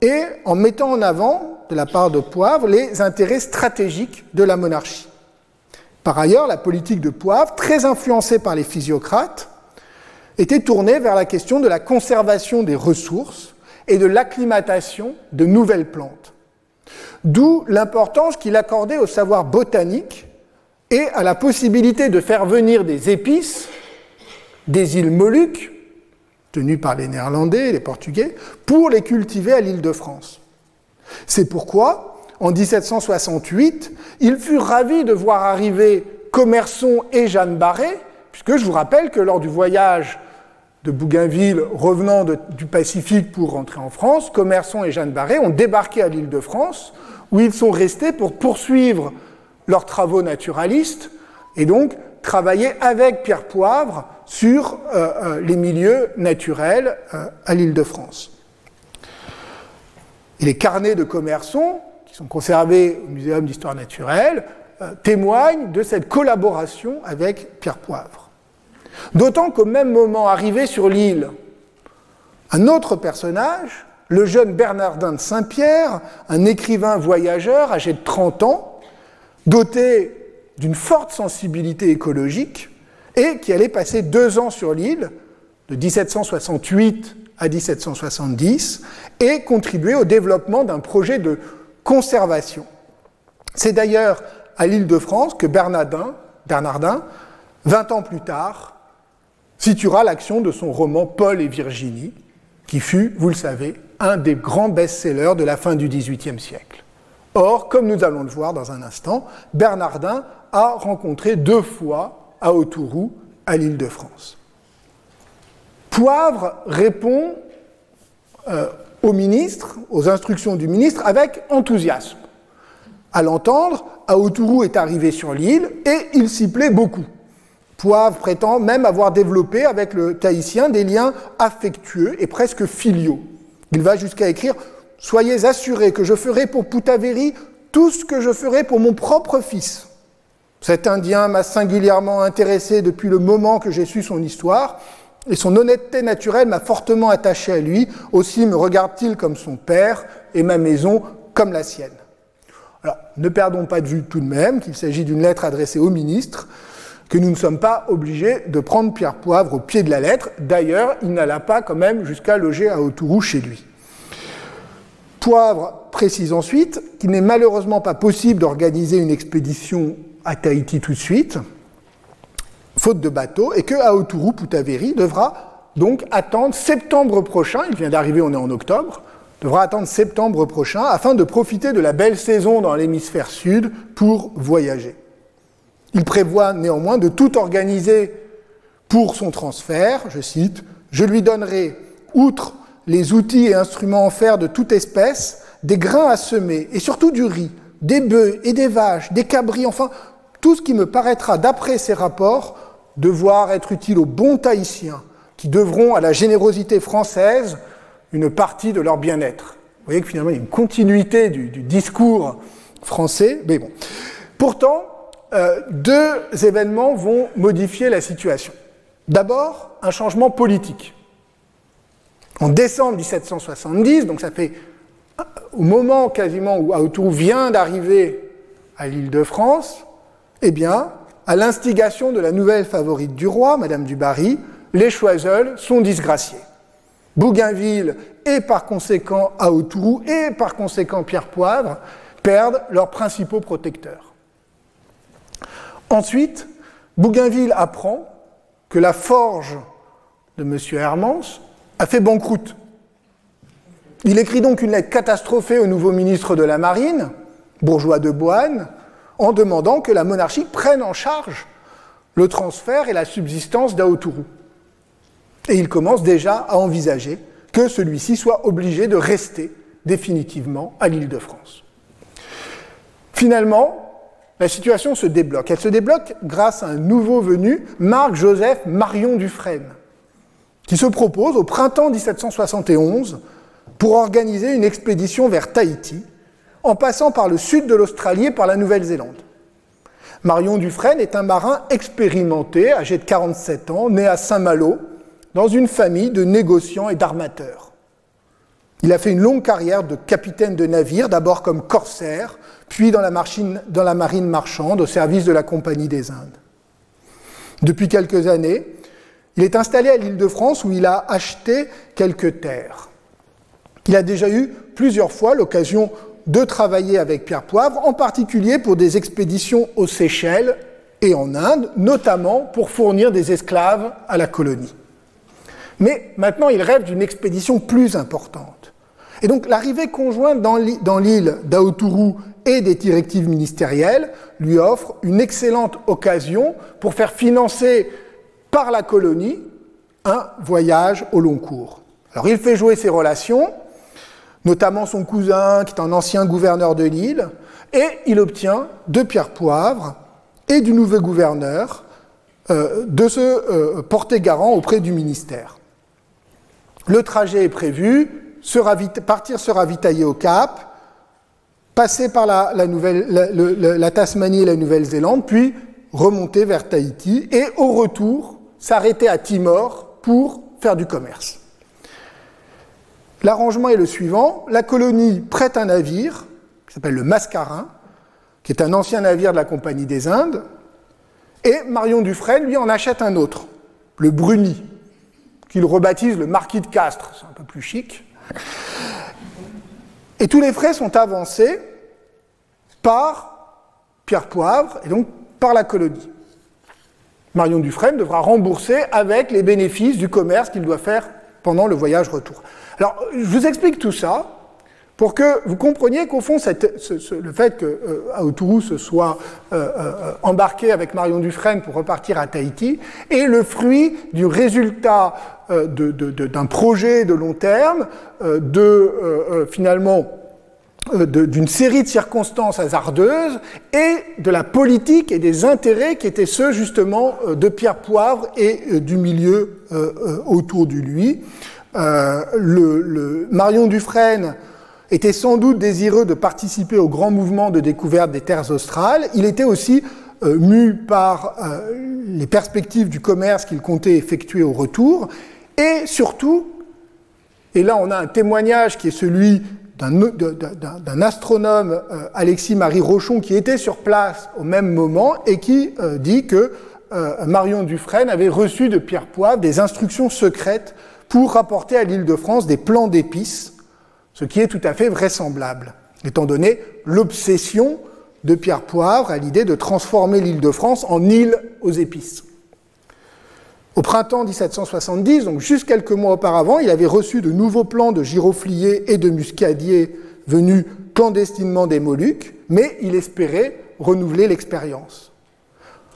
et en mettant en avant, de la part de Poivre, les intérêts stratégiques de la monarchie. Par ailleurs, la politique de Poivre, très influencée par les physiocrates, était tournée vers la question de la conservation des ressources et de l'acclimatation de nouvelles plantes. D'où l'importance qu'il accordait au savoir botanique et à la possibilité de faire venir des épices des îles Moluques, tenues par les Néerlandais et les Portugais, pour les cultiver à l'île de France. C'est pourquoi, en 1768, il fut ravi de voir arriver Commerçon et Jeanne Barré, puisque je vous rappelle que lors du voyage de Bougainville revenant du Pacifique pour rentrer en France, Commerçon et Jeanne Barré ont débarqué à l'île de France, où ils sont restés pour poursuivre leurs travaux naturalistes et donc travailler avec Pierre Poivre sur euh, euh, les milieux naturels euh, à l'île de France. Les carnets de commerçants, qui sont conservés au Muséum d'histoire naturelle, témoignent de cette collaboration avec Pierre Poivre. D'autant qu'au même moment, arrivé sur l'île, un autre personnage, le jeune Bernardin de Saint-Pierre, un écrivain voyageur âgé de 30 ans, doté d'une forte sensibilité écologique, et qui allait passer deux ans sur l'île, de 1768 à 1770, et contribuer au développement d'un projet de conservation. C'est d'ailleurs à l'île de France que Bernardin, Bernardin, 20 ans plus tard, situera l'action de son roman Paul et Virginie, qui fut, vous le savez, un des grands best-sellers de la fin du XVIIIe siècle. Or, comme nous allons le voir dans un instant, Bernardin a rencontré deux fois à Autourou, à l'île de France. Poivre répond euh, au ministre, aux instructions du ministre, avec enthousiasme. À l'entendre, Aotourou est arrivé sur l'île et il s'y plaît beaucoup. Poivre prétend même avoir développé avec le Tahitien des liens affectueux et presque filiaux. Il va jusqu'à écrire Soyez assurés que je ferai pour Poutaveri tout ce que je ferai pour mon propre fils. Cet Indien m'a singulièrement intéressé depuis le moment que j'ai su son histoire, et son honnêteté naturelle m'a fortement attaché à lui. Aussi me regarde-t-il comme son père et ma maison comme la sienne. Alors, ne perdons pas de vue tout de même qu'il s'agit d'une lettre adressée au ministre, que nous ne sommes pas obligés de prendre Pierre Poivre au pied de la lettre. D'ailleurs, il n'alla pas quand même jusqu'à loger à Autourou chez lui. Poivre précise ensuite qu'il n'est malheureusement pas possible d'organiser une expédition à Tahiti tout de suite, faute de bateau, et que Aoturu Putaveri devra donc attendre septembre prochain, il vient d'arriver, on est en octobre, devra attendre septembre prochain afin de profiter de la belle saison dans l'hémisphère sud pour voyager. Il prévoit néanmoins de tout organiser pour son transfert, je cite, je lui donnerai, outre les outils et instruments en fer de toute espèce, des grains à semer et surtout du riz, des bœufs et des vaches, des cabris, enfin tout ce qui me paraîtra, d'après ces rapports, devoir être utile aux bons Tahitiens, qui devront à la générosité française une partie de leur bien-être. Vous voyez que finalement, il y a une continuité du, discours français, mais bon. Pourtant, euh, deux événements vont modifier la situation. D'abord, un changement politique. En décembre 1770, donc ça fait au moment quasiment où Aotou vient d'arriver à l'île de France, eh bien, à l'instigation de la nouvelle favorite du roi, Madame du Barry, les Choiseuls sont disgraciés. Bougainville et par conséquent Aotourou et par conséquent Pierre Poivre perdent leurs principaux protecteurs. Ensuite, Bougainville apprend que la forge de M. Hermance a fait banqueroute. Il écrit donc une lettre catastrophée au nouveau ministre de la Marine, bourgeois de Boine, en demandant que la monarchie prenne en charge le transfert et la subsistance d'Aotourou. Et il commence déjà à envisager que celui-ci soit obligé de rester définitivement à l'île de France. Finalement, la situation se débloque. Elle se débloque grâce à un nouveau venu, Marc-Joseph Marion Dufresne, qui se propose au printemps 1771 pour organiser une expédition vers Tahiti, en passant par le sud de l'Australie et par la Nouvelle-Zélande. Marion Dufresne est un marin expérimenté, âgé de 47 ans, né à Saint-Malo, dans une famille de négociants et d'armateurs. Il a fait une longue carrière de capitaine de navire, d'abord comme corsaire, puis dans la, dans la marine marchande au service de la Compagnie des Indes. Depuis quelques années, il est installé à l'île de France où il a acheté quelques terres. Il a déjà eu plusieurs fois l'occasion de travailler avec Pierre Poivre, en particulier pour des expéditions aux Seychelles et en Inde, notamment pour fournir des esclaves à la colonie. Mais maintenant, il rêve d'une expédition plus importante. Et donc l'arrivée conjointe dans l'île d'Aotourou et des directives ministérielles lui offre une excellente occasion pour faire financer par la colonie un voyage au long cours. Alors il fait jouer ses relations, notamment son cousin qui est un ancien gouverneur de l'île, et il obtient de Pierre Poivre et du nouveau gouverneur euh, de se euh, porter garant auprès du ministère. Le trajet est prévu, partir se ravitailler au Cap, passer par la, la Tasmanie et la Nouvelle-Zélande, puis remonter vers Tahiti et au retour s'arrêter à Timor pour faire du commerce. L'arrangement est le suivant. La colonie prête un navire, qui s'appelle le Mascarin, qui est un ancien navire de la Compagnie des Indes, et Marion Dufresne, lui, en achète un autre, le Bruni, qu'il rebaptise le Marquis de Castres, c'est un peu plus chic. Et tous les frais sont avancés par Pierre Poivre, et donc par la colonie. Marion Dufresne devra rembourser avec les bénéfices du commerce qu'il doit faire pendant le voyage retour. Alors, je vous explique tout ça pour que vous compreniez qu'au fond, le fait que euh, se soit euh, euh, embarqué avec Marion Dufresne pour repartir à Tahiti est le fruit du résultat euh, d'un projet de long terme, de finalement d'une série de circonstances hasardeuses et de la politique et des intérêts qui étaient ceux justement de Pierre Poivre et du milieu autour de lui. Le, Marion Dufresne était sans doute désireux de participer au grand mouvement de découverte des terres australes. Il était aussi euh, mu par euh, les perspectives du commerce qu'il comptait effectuer au retour. Et surtout, et là on a un témoignage qui est celui d'un astronome, euh, Alexis-Marie Rochon, qui était sur place au même moment et qui dit que Marion Dufresne avait reçu de Pierre Poivre des instructions secrètes pour rapporter à l'île de France des plans d'épices ce qui est tout à fait vraisemblable, étant donné l'obsession de Pierre Poivre à l'idée de transformer l'île de France en île aux épices. Au printemps 1770, donc juste quelques mois auparavant, il avait reçu de nouveaux plans de girofliers et de muscadiers venus clandestinement des Moluques, mais il espérait renouveler l'expérience.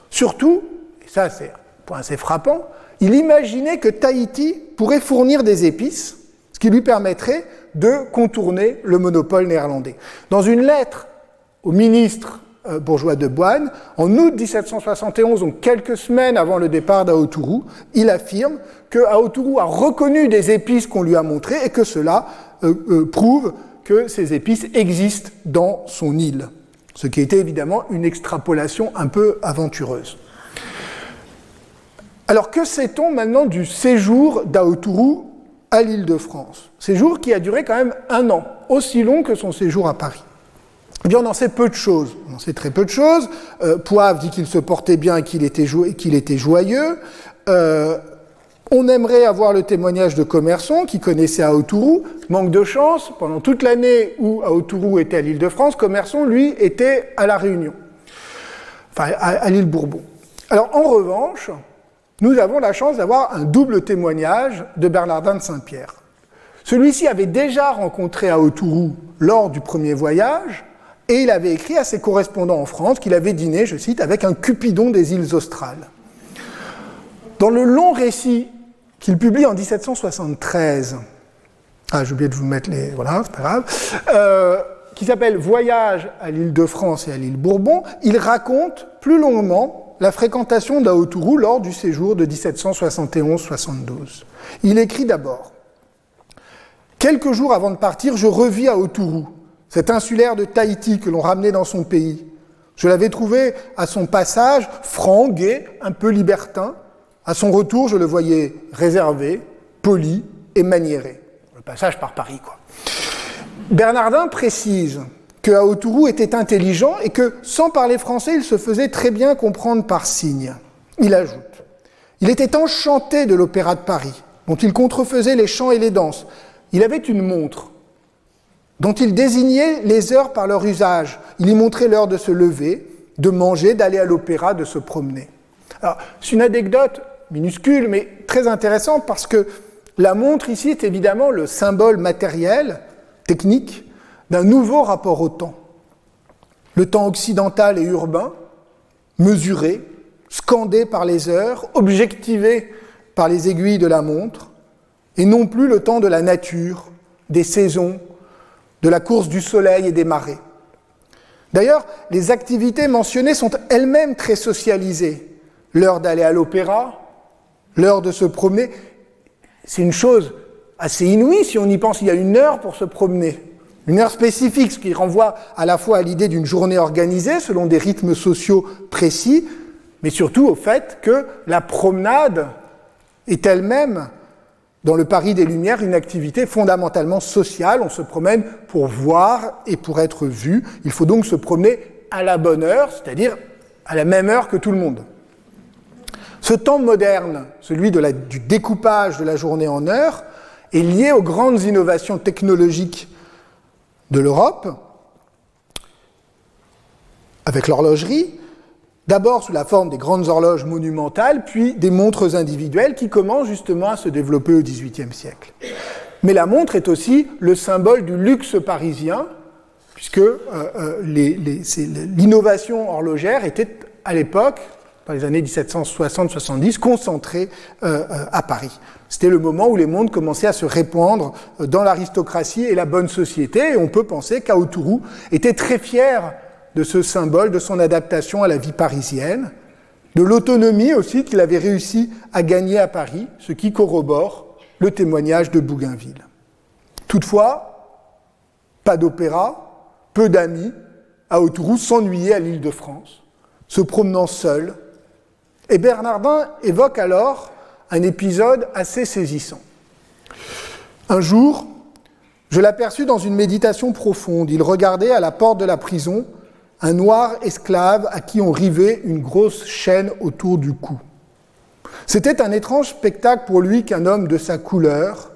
Surtout, et ça c'est un point assez frappant, il imaginait que Tahiti pourrait fournir des épices, ce qui lui permettrait de contourner le monopole néerlandais. Dans une lettre au ministre bourgeois de Boine, en août 1771, donc quelques semaines avant le départ d'Aotourou, il affirme que Aotourou a reconnu des épices qu'on lui a montrées et que cela euh, euh, prouve que ces épices existent dans son île. Ce qui était évidemment une extrapolation un peu aventureuse. Alors que sait-on maintenant du séjour d'Aotourou à l'île de France? Séjour qui a duré quand même un an, aussi long que son séjour à Paris. Eh on en sait peu de choses. On en sait très peu de choses. Euh, Poivre dit qu'il se portait bien et qu'il était, était, joyeux. Euh, on aimerait avoir le témoignage de Commerçon qui connaissait Aotourou. Manque de chance, pendant toute l'année où Aotourou était à l'île de France, Commerçon, lui, était à La Réunion, enfin à l'île Bourbon. Alors, en revanche, nous avons la chance d'avoir un double témoignage de Bernardin de Saint-Pierre. Celui-ci avait déjà rencontré Aotourou lors du premier voyage, et il avait écrit à ses correspondants en France qu'il avait dîné, je cite, avec un Cupidon des îles australes. Dans le long récit qu'il publie en 1773, ah j'ai oublié de vous mettre les... voilà, c'est pas grave, euh, qui s'appelle Voyage à l'île de France et à l'île Bourbon, il raconte plus longuement la fréquentation d'Aotourou lors du séjour de 1771-72. Il écrit d'abord Quelques jours avant de partir, je revis Aotourou, cet insulaire de Tahiti que l'on ramenait dans son pays. Je l'avais trouvé à son passage franc, gai, un peu libertin. À son retour, je le voyais réservé, poli et maniéré. Le passage par Paris, quoi. Bernardin précise que Aotourou était intelligent et que, sans parler français, il se faisait très bien comprendre par signes. Il ajoute Il était enchanté de l'Opéra de Paris, dont il contrefaisait les chants et les danses. Il avait une montre, dont il désignait les heures par leur usage. Il y montrait l'heure de se lever, de manger, d'aller à l'opéra, de se promener. C'est une anecdote minuscule, mais très intéressante parce que la montre ici est évidemment le symbole matériel, technique, d'un nouveau rapport au temps. Le temps occidental et urbain, mesuré, scandé par les heures, objectivé par les aiguilles de la montre, et non plus le temps de la nature, des saisons, de la course du soleil et des marées. D'ailleurs, les activités mentionnées sont elles-mêmes très socialisées. L'heure d'aller à l'opéra, l'heure de se promener, c'est une chose assez inouïe si on y pense. Il y a une heure pour se promener, une heure spécifique, ce qui renvoie à la fois à l'idée d'une journée organisée selon des rythmes sociaux précis, mais surtout au fait que la promenade est elle-même, dans le Paris des Lumières, une activité fondamentalement sociale. On se promène pour voir et pour être vu. Il faut donc se promener à la bonne heure, c'est-à-dire à la même heure que tout le monde. Ce temps moderne, celui du découpage de la journée en heures, est lié aux grandes innovations technologiques de l'Europe, avec l'horlogerie, D'abord sous la forme des grandes horloges monumentales, puis des montres individuelles qui commencent justement à se développer au XVIIIe siècle. Mais la montre est aussi le symbole du luxe parisien, puisque euh, euh, l'innovation horlogère était à l'époque, dans les années 1760-70, concentrée euh, à Paris. C'était le moment où les montres commençaient à se répandre dans l'aristocratie et la bonne société, et on peut penser qu'Aotourou était très fier de ce symbole, de son adaptation à la vie parisienne, de l'autonomie aussi qu'il avait réussi à gagner à Paris, ce qui corrobore le témoignage de Bougainville. Toutefois, pas d'opéra, peu d'amis, à Autourou s'ennuyait à l'île de France, se promenant seul, et Bernardin évoque alors un épisode assez saisissant. Un jour, je l'aperçus dans une méditation profonde. Il regardait à la porte de la prison un noir esclave à qui on rivait une grosse chaîne autour du cou. C'était un étrange spectacle pour lui qu'un homme de sa couleur,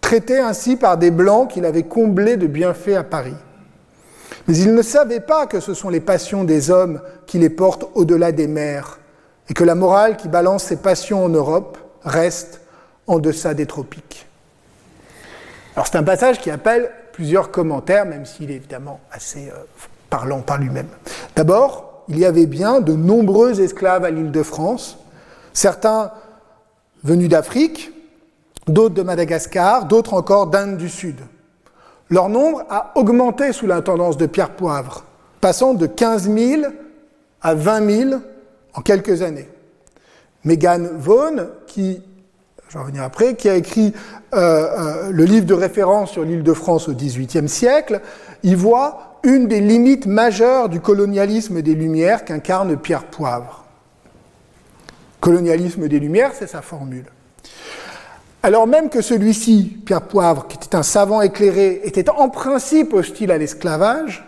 traité ainsi par des blancs qu'il avait comblés de bienfaits à Paris. Mais il ne savait pas que ce sont les passions des hommes qui les portent au-delà des mers, et que la morale qui balance ses passions en Europe reste en deçà des tropiques. Alors c'est un passage qui appelle plusieurs commentaires, même s'il est évidemment assez euh, parlant par lui-même. D'abord, il y avait bien de nombreux esclaves à l'île de France, certains venus d'Afrique, d'autres de Madagascar, d'autres encore d'Inde du Sud. Leur nombre a augmenté sous l'intendance de Pierre Poivre, passant de 15 000 à 20 000 en quelques années. Megan Vaughan, qui, a écrit euh, euh, le livre de référence sur l'île de France au XVIIIe siècle, y voit une des limites majeures du colonialisme des Lumières qu'incarne Pierre Poivre. Colonialisme des Lumières, c'est sa formule. Alors même que celui-ci, Pierre Poivre, qui était un savant éclairé, était en principe hostile à l'esclavage,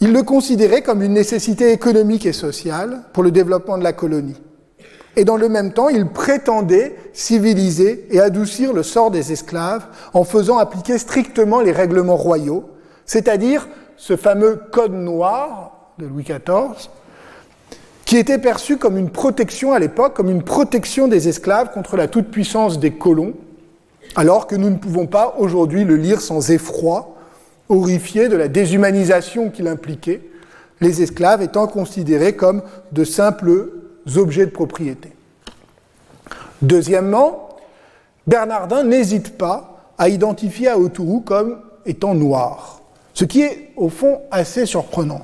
il le considérait comme une nécessité économique et sociale pour le développement de la colonie. Et dans le même temps, il prétendait civiliser et adoucir le sort des esclaves en faisant appliquer strictement les règlements royaux, c'est-à-dire ce fameux Code noir de Louis XIV, qui était perçu comme une protection à l'époque, comme une protection des esclaves contre la toute-puissance des colons, alors que nous ne pouvons pas aujourd'hui le lire sans effroi, horrifié de la déshumanisation qu'il impliquait, les esclaves étant considérés comme de simples objets de propriété. Deuxièmement, Bernardin n'hésite pas à identifier Aotourou comme étant noir. Ce qui est au fond assez surprenant,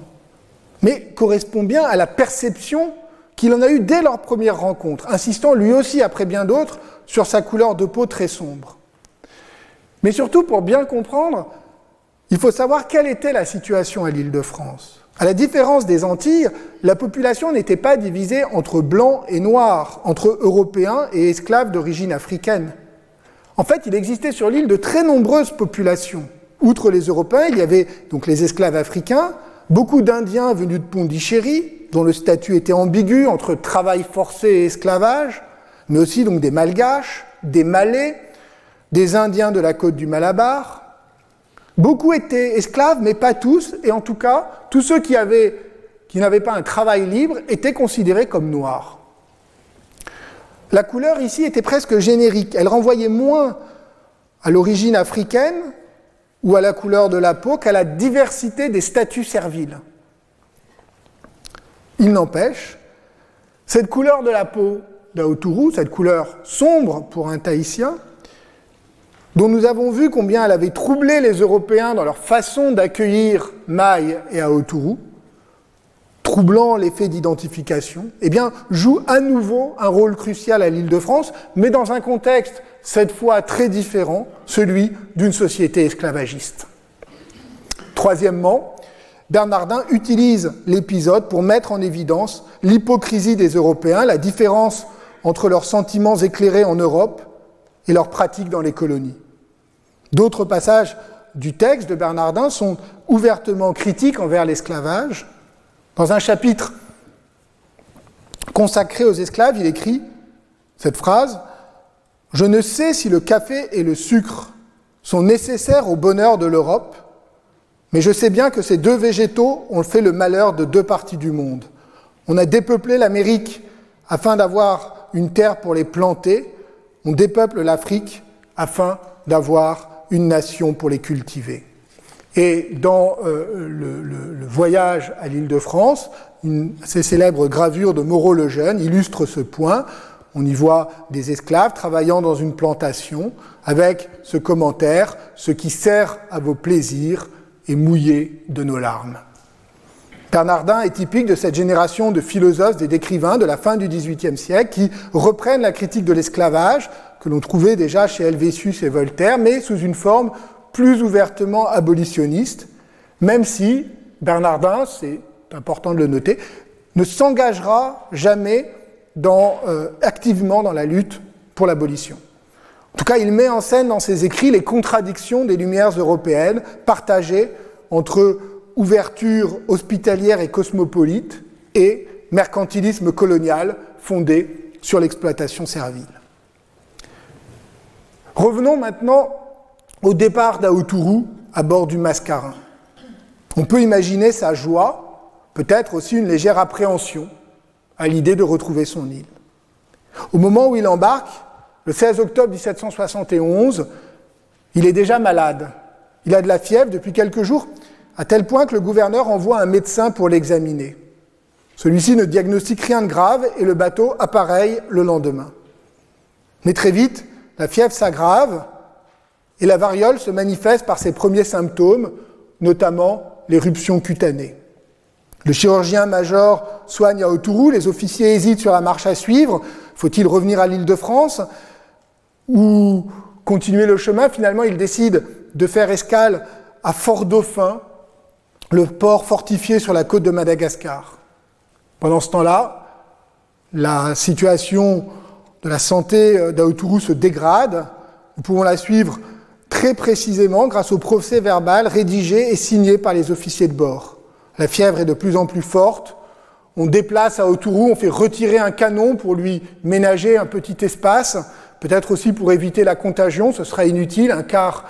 mais correspond bien à la perception qu'il en a eue dès leur première rencontre, insistant lui aussi, après bien d'autres, sur sa couleur de peau très sombre. Mais surtout, pour bien comprendre, il faut savoir quelle était la situation à l'île de France. À la différence des Antilles, la population n'était pas divisée entre blancs et noirs, entre Européens et esclaves d'origine africaine. En fait, il existait sur l'île de très nombreuses populations. Outre les Européens, il y avait donc les esclaves africains, beaucoup d'Indiens venus de Pondichéry, dont le statut était ambigu entre travail forcé et esclavage, mais aussi donc des Malgaches, des Malais, des Indiens de la côte du Malabar. Beaucoup étaient esclaves, mais pas tous, et en tout cas, tous ceux qui, qui n'avaient pas un travail libre étaient considérés comme noirs. La couleur ici était presque générique, elle renvoyait moins à l'origine africaine ou à la couleur de la peau qu'à la diversité des statuts serviles. Il n'empêche, cette couleur de la peau d'Aotourou, cette couleur sombre pour un Tahitien, dont nous avons vu combien elle avait troublé les Européens dans leur façon d'accueillir Maï et Aotourou, troublant l'effet d'identification, eh joue à nouveau un rôle crucial à l'île de France, mais dans un contexte cette fois très différent, celui d'une société esclavagiste. Troisièmement, Bernardin utilise l'épisode pour mettre en évidence l'hypocrisie des Européens, la différence entre leurs sentiments éclairés en Europe et leurs pratiques dans les colonies. D'autres passages du texte de Bernardin sont ouvertement critiques envers l'esclavage. Dans un chapitre consacré aux esclaves, il écrit cette phrase Je ne sais si le café et le sucre sont nécessaires au bonheur de l'Europe, mais je sais bien que ces deux végétaux ont fait le malheur de deux parties du monde. On a dépeuplé l'Amérique afin d'avoir une terre pour les planter, on dépeuple l'Afrique afin d'avoir une nation pour les cultiver. Et dans euh, le, voyage à l'île de France, une assez célèbre gravure de Moreau le Jeune illustre ce point. On y voit des esclaves travaillant dans une plantation avec ce commentaire Ce qui sert à vos plaisirs est mouillé de nos larmes. Bernardin est typique de cette génération de philosophes et d'écrivains de la fin du XVIIIe siècle qui reprennent la critique de l'esclavage que l'on trouvait déjà chez Helvétius et Voltaire, mais sous une forme plus ouvertement abolitionniste, même si Bernardin, c'est important de le noter, ne s'engagera jamais dans, euh, activement dans la lutte pour l'abolition. En tout cas, il met en scène dans ses écrits les contradictions des Lumières européennes partagées entre ouverture hospitalière et cosmopolite et mercantilisme colonial fondé sur l'exploitation servile. Revenons maintenant au départ d'Aoturu à bord du Mascarin. On peut imaginer sa joie, peut-être aussi une légère appréhension à l'idée de retrouver son île. Au moment où il embarque, le 16 octobre 1771, il est déjà malade. Il a de la fièvre depuis quelques jours, à tel point que le gouverneur envoie un médecin pour l'examiner. Celui-ci ne diagnostique rien de grave et le bateau appareille le lendemain. Mais très vite, la fièvre s'aggrave et la variole se manifeste par ses premiers symptômes, notamment l'éruption cutanée. Le chirurgien-major soigne à Autourou, les officiers hésitent sur la marche à suivre. Faut-il revenir à l'île de France ou continuer le chemin? Finalement, il décide de faire escale à Fort-Dauphin, le port fortifié sur la côte de Madagascar. Pendant ce temps-là, la situation de la santé euh, d'Aotourou se dégrade. Nous pouvons la suivre très précisément grâce au procès verbal rédigé et signé par les officiers de bord. La fièvre est de plus en plus forte. On déplace Aotourou, on fait retirer un canon pour lui ménager un petit espace, peut-être aussi pour éviter la contagion, ce sera inutile, un quart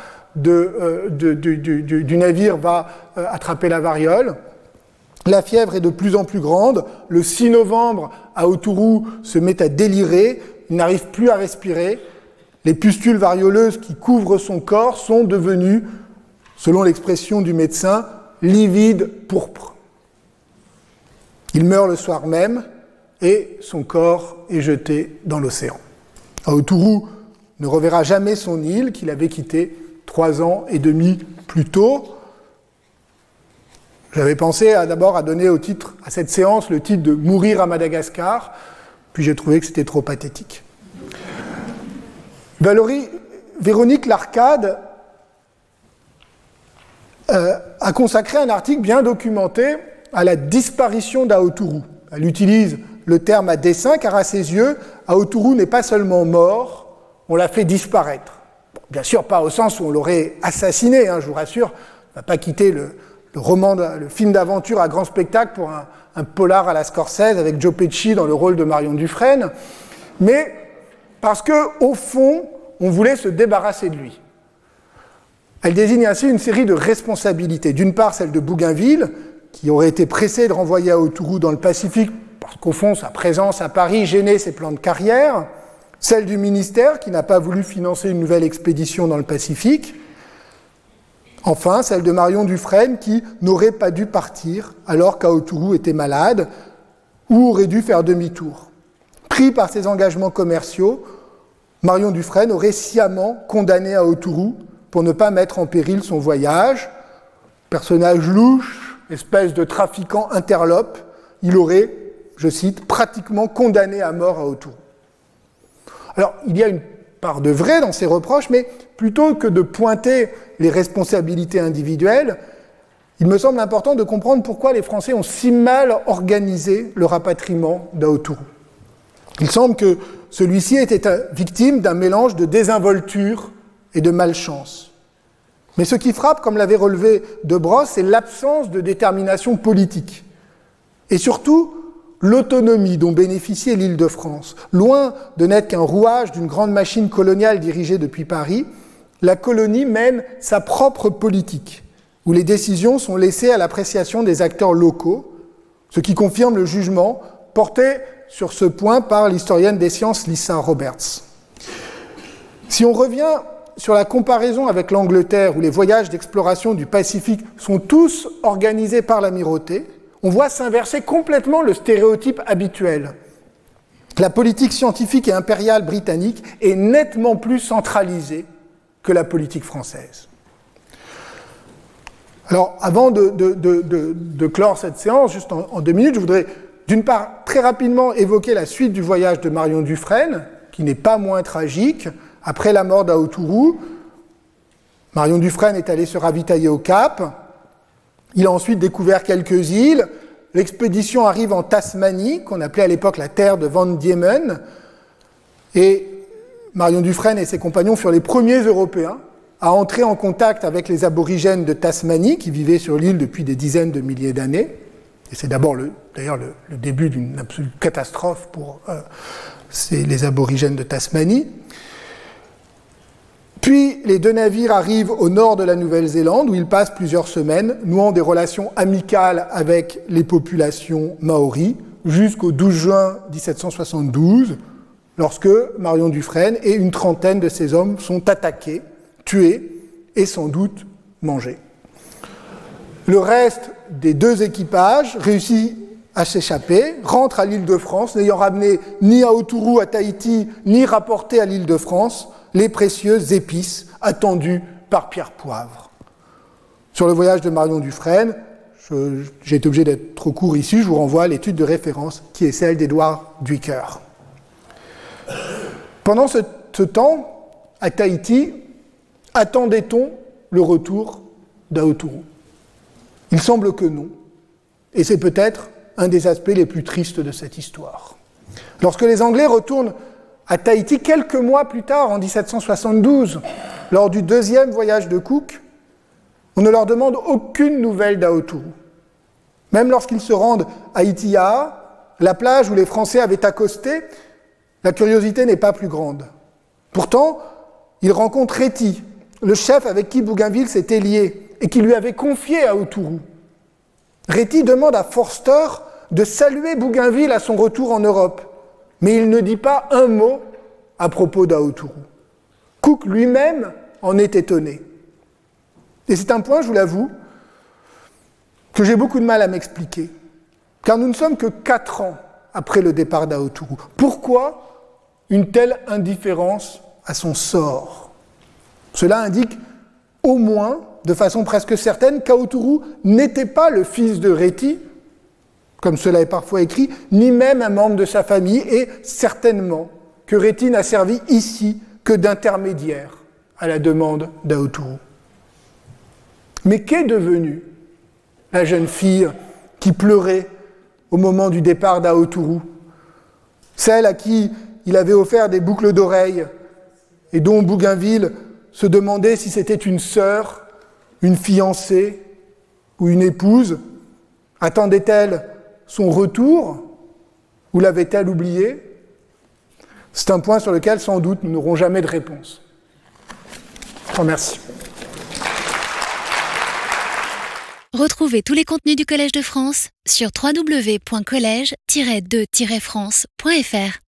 euh, du, navire va euh, attraper la variole. La fièvre est de plus en plus grande. Le 6 novembre, Aotourou se met à délirer il n'arrive plus à respirer. Les pustules varioleuses qui couvrent son corps sont devenues, selon l'expression du médecin, livides pourpres. Il meurt le soir même et son corps est jeté dans l'océan. Aotourou ne reverra jamais son île qu'il avait quittée trois ans et demi plus tôt. J'avais pensé d'abord à donner au titre à cette séance le titre de Mourir à Madagascar, puis j'ai trouvé que c'était trop pathétique. Véronique Larcade euh, a consacré un article bien documenté à la disparition d'Aoturu. Elle utilise le terme à dessein car à ses yeux, Aoturu n'est pas seulement mort, on l'a fait disparaître. Bien sûr, pas au sens où on l'aurait assassiné, hein, je vous rassure, on ne va pas quitter le, roman, le film d'aventure à grand spectacle pour un, polar à la Scorsese avec Joe Pesci dans le rôle de Marion Dufresne, mais parce que au fond, on voulait se débarrasser de lui. Elle désigne ainsi une série de responsabilités. D'une part, celle de Bougainville, qui aurait été pressé de renvoyer à Autourou dans le Pacifique, parce qu'au fond, sa présence à Paris gênait ses plans de carrière. Celle du ministère, qui n'a pas voulu financer une nouvelle expédition dans le Pacifique. Enfin, celle de Marion Dufresne qui n'aurait pas dû partir alors qu'Aotourou était malade ou aurait dû faire demi-tour. Pris par ses engagements commerciaux, Marion Dufresne aurait sciemment condamné Aotourou pour ne pas mettre en péril son voyage. Personnage louche, espèce de trafiquant interlope, il aurait, je cite, pratiquement condamné à mort à Autour. Alors, il y a une part de vrai dans ces reproches, mais plutôt que de pointer les responsabilités individuelles, il me semble important de comprendre pourquoi les Français ont si mal organisé le rapatriement d'Aotourou. Il semble que celui-ci était victime d'un mélange de désinvolture et de malchance. Mais ce qui frappe, comme l'avait relevé De Brosse, c'est l'absence de détermination politique. Et surtout, l'autonomie dont bénéficiait l'île de France. Loin de n'être qu'un rouage d'une grande machine coloniale dirigée depuis Paris, la colonie mène sa propre politique, où les décisions sont laissées à l'appréciation des acteurs locaux, ce qui confirme le jugement porté sur ce point par l'historienne des sciences Lisa Roberts. Si on revient sur la comparaison avec l'Angleterre, où les voyages d'exploration du Pacifique sont tous organisés par l'amirauté, on voit s'inverser complètement le stéréotype habituel. La politique scientifique et impériale britannique est nettement plus centralisée que la politique française. Alors, avant de, clore cette séance, juste en, deux minutes, je voudrais d'une part très rapidement évoquer la suite du voyage de Marion Dufresne, qui n'est pas moins tragique. Après la mort d'Aotourou, Marion Dufresne est allée se ravitailler au Cap. Il a ensuite découvert quelques îles. L'expédition arrive en Tasmanie, qu'on appelait à l'époque la terre de Van Diemen. Et Marion Dufresne et ses compagnons furent les premiers Européens à entrer en contact avec les aborigènes de Tasmanie, qui vivaient sur l'île depuis des dizaines de milliers d'années. Et c'est d'abord d'ailleurs le, début d'une absolue catastrophe pour euh, les aborigènes de Tasmanie. Puis les deux navires arrivent au nord de la Nouvelle-Zélande où ils passent plusieurs semaines, nouant des relations amicales avec les populations maoris, jusqu'au 12 juin 1772, lorsque Marion Dufresne et une trentaine de ses hommes sont attaqués, tués et sans doute mangés. Le reste des deux équipages réussit à s'échapper, rentre à l'île de France, n'ayant ramené ni à Autourou, à Tahiti, ni rapporté à l'île de France, les précieuses épices attendues par Pierre Poivre. Sur le voyage de Marion Dufresne, j'ai été obligé d'être trop court ici, je vous renvoie à l'étude de référence qui est celle d'Édouard Duiker. Pendant ce, temps, à Tahiti, attendait-on le retour d'Aotourou? Il semble que non. Et c'est peut-être un des aspects les plus tristes de cette histoire. Lorsque les Anglais retournent à Tahiti quelques mois plus tard, en 1772, lors du deuxième voyage de Cook, on ne leur demande aucune nouvelle d'Aotourou. Même lorsqu'ils se rendent à Itia, la plage où les Français avaient accosté, la curiosité n'est pas plus grande. Pourtant, ils rencontrent Réti, le chef avec qui Bougainville s'était lié et qui lui avait confié à Autourou. Réti demande à Forster de saluer Bougainville à son retour en Europe mais il ne dit pas un mot à propos d'Aotourou. Cook lui-même en est étonné. Et c'est un point, je vous l'avoue, que j'ai beaucoup de mal à m'expliquer. Car nous ne sommes que quatre ans après le départ d'Aotourou. Pourquoi une telle indifférence à son sort? Cela indique au moins, de façon presque certaine, qu'Aotourou n'était pas le fils de Réti, comme cela est parfois écrit, ni même un membre de sa famille, et certainement que Réti n'a servi ici que d'intermédiaire à la demande d'Aotourou. Mais qu'est devenue la jeune fille qui pleurait au moment du départ d'Aotourou Celle à qui il avait offert des boucles d'oreilles et dont Bougainville se demandait si c'était une sœur, une fiancée ou une épouse? Attendait-elle son retour ou l'avait-elle oublié? C'est un point sur lequel sans doute nous n'aurons jamais de réponse. Je vous remercie. Retrouvez tous les contenus du Collège de France sur www.colège-2-france.fr.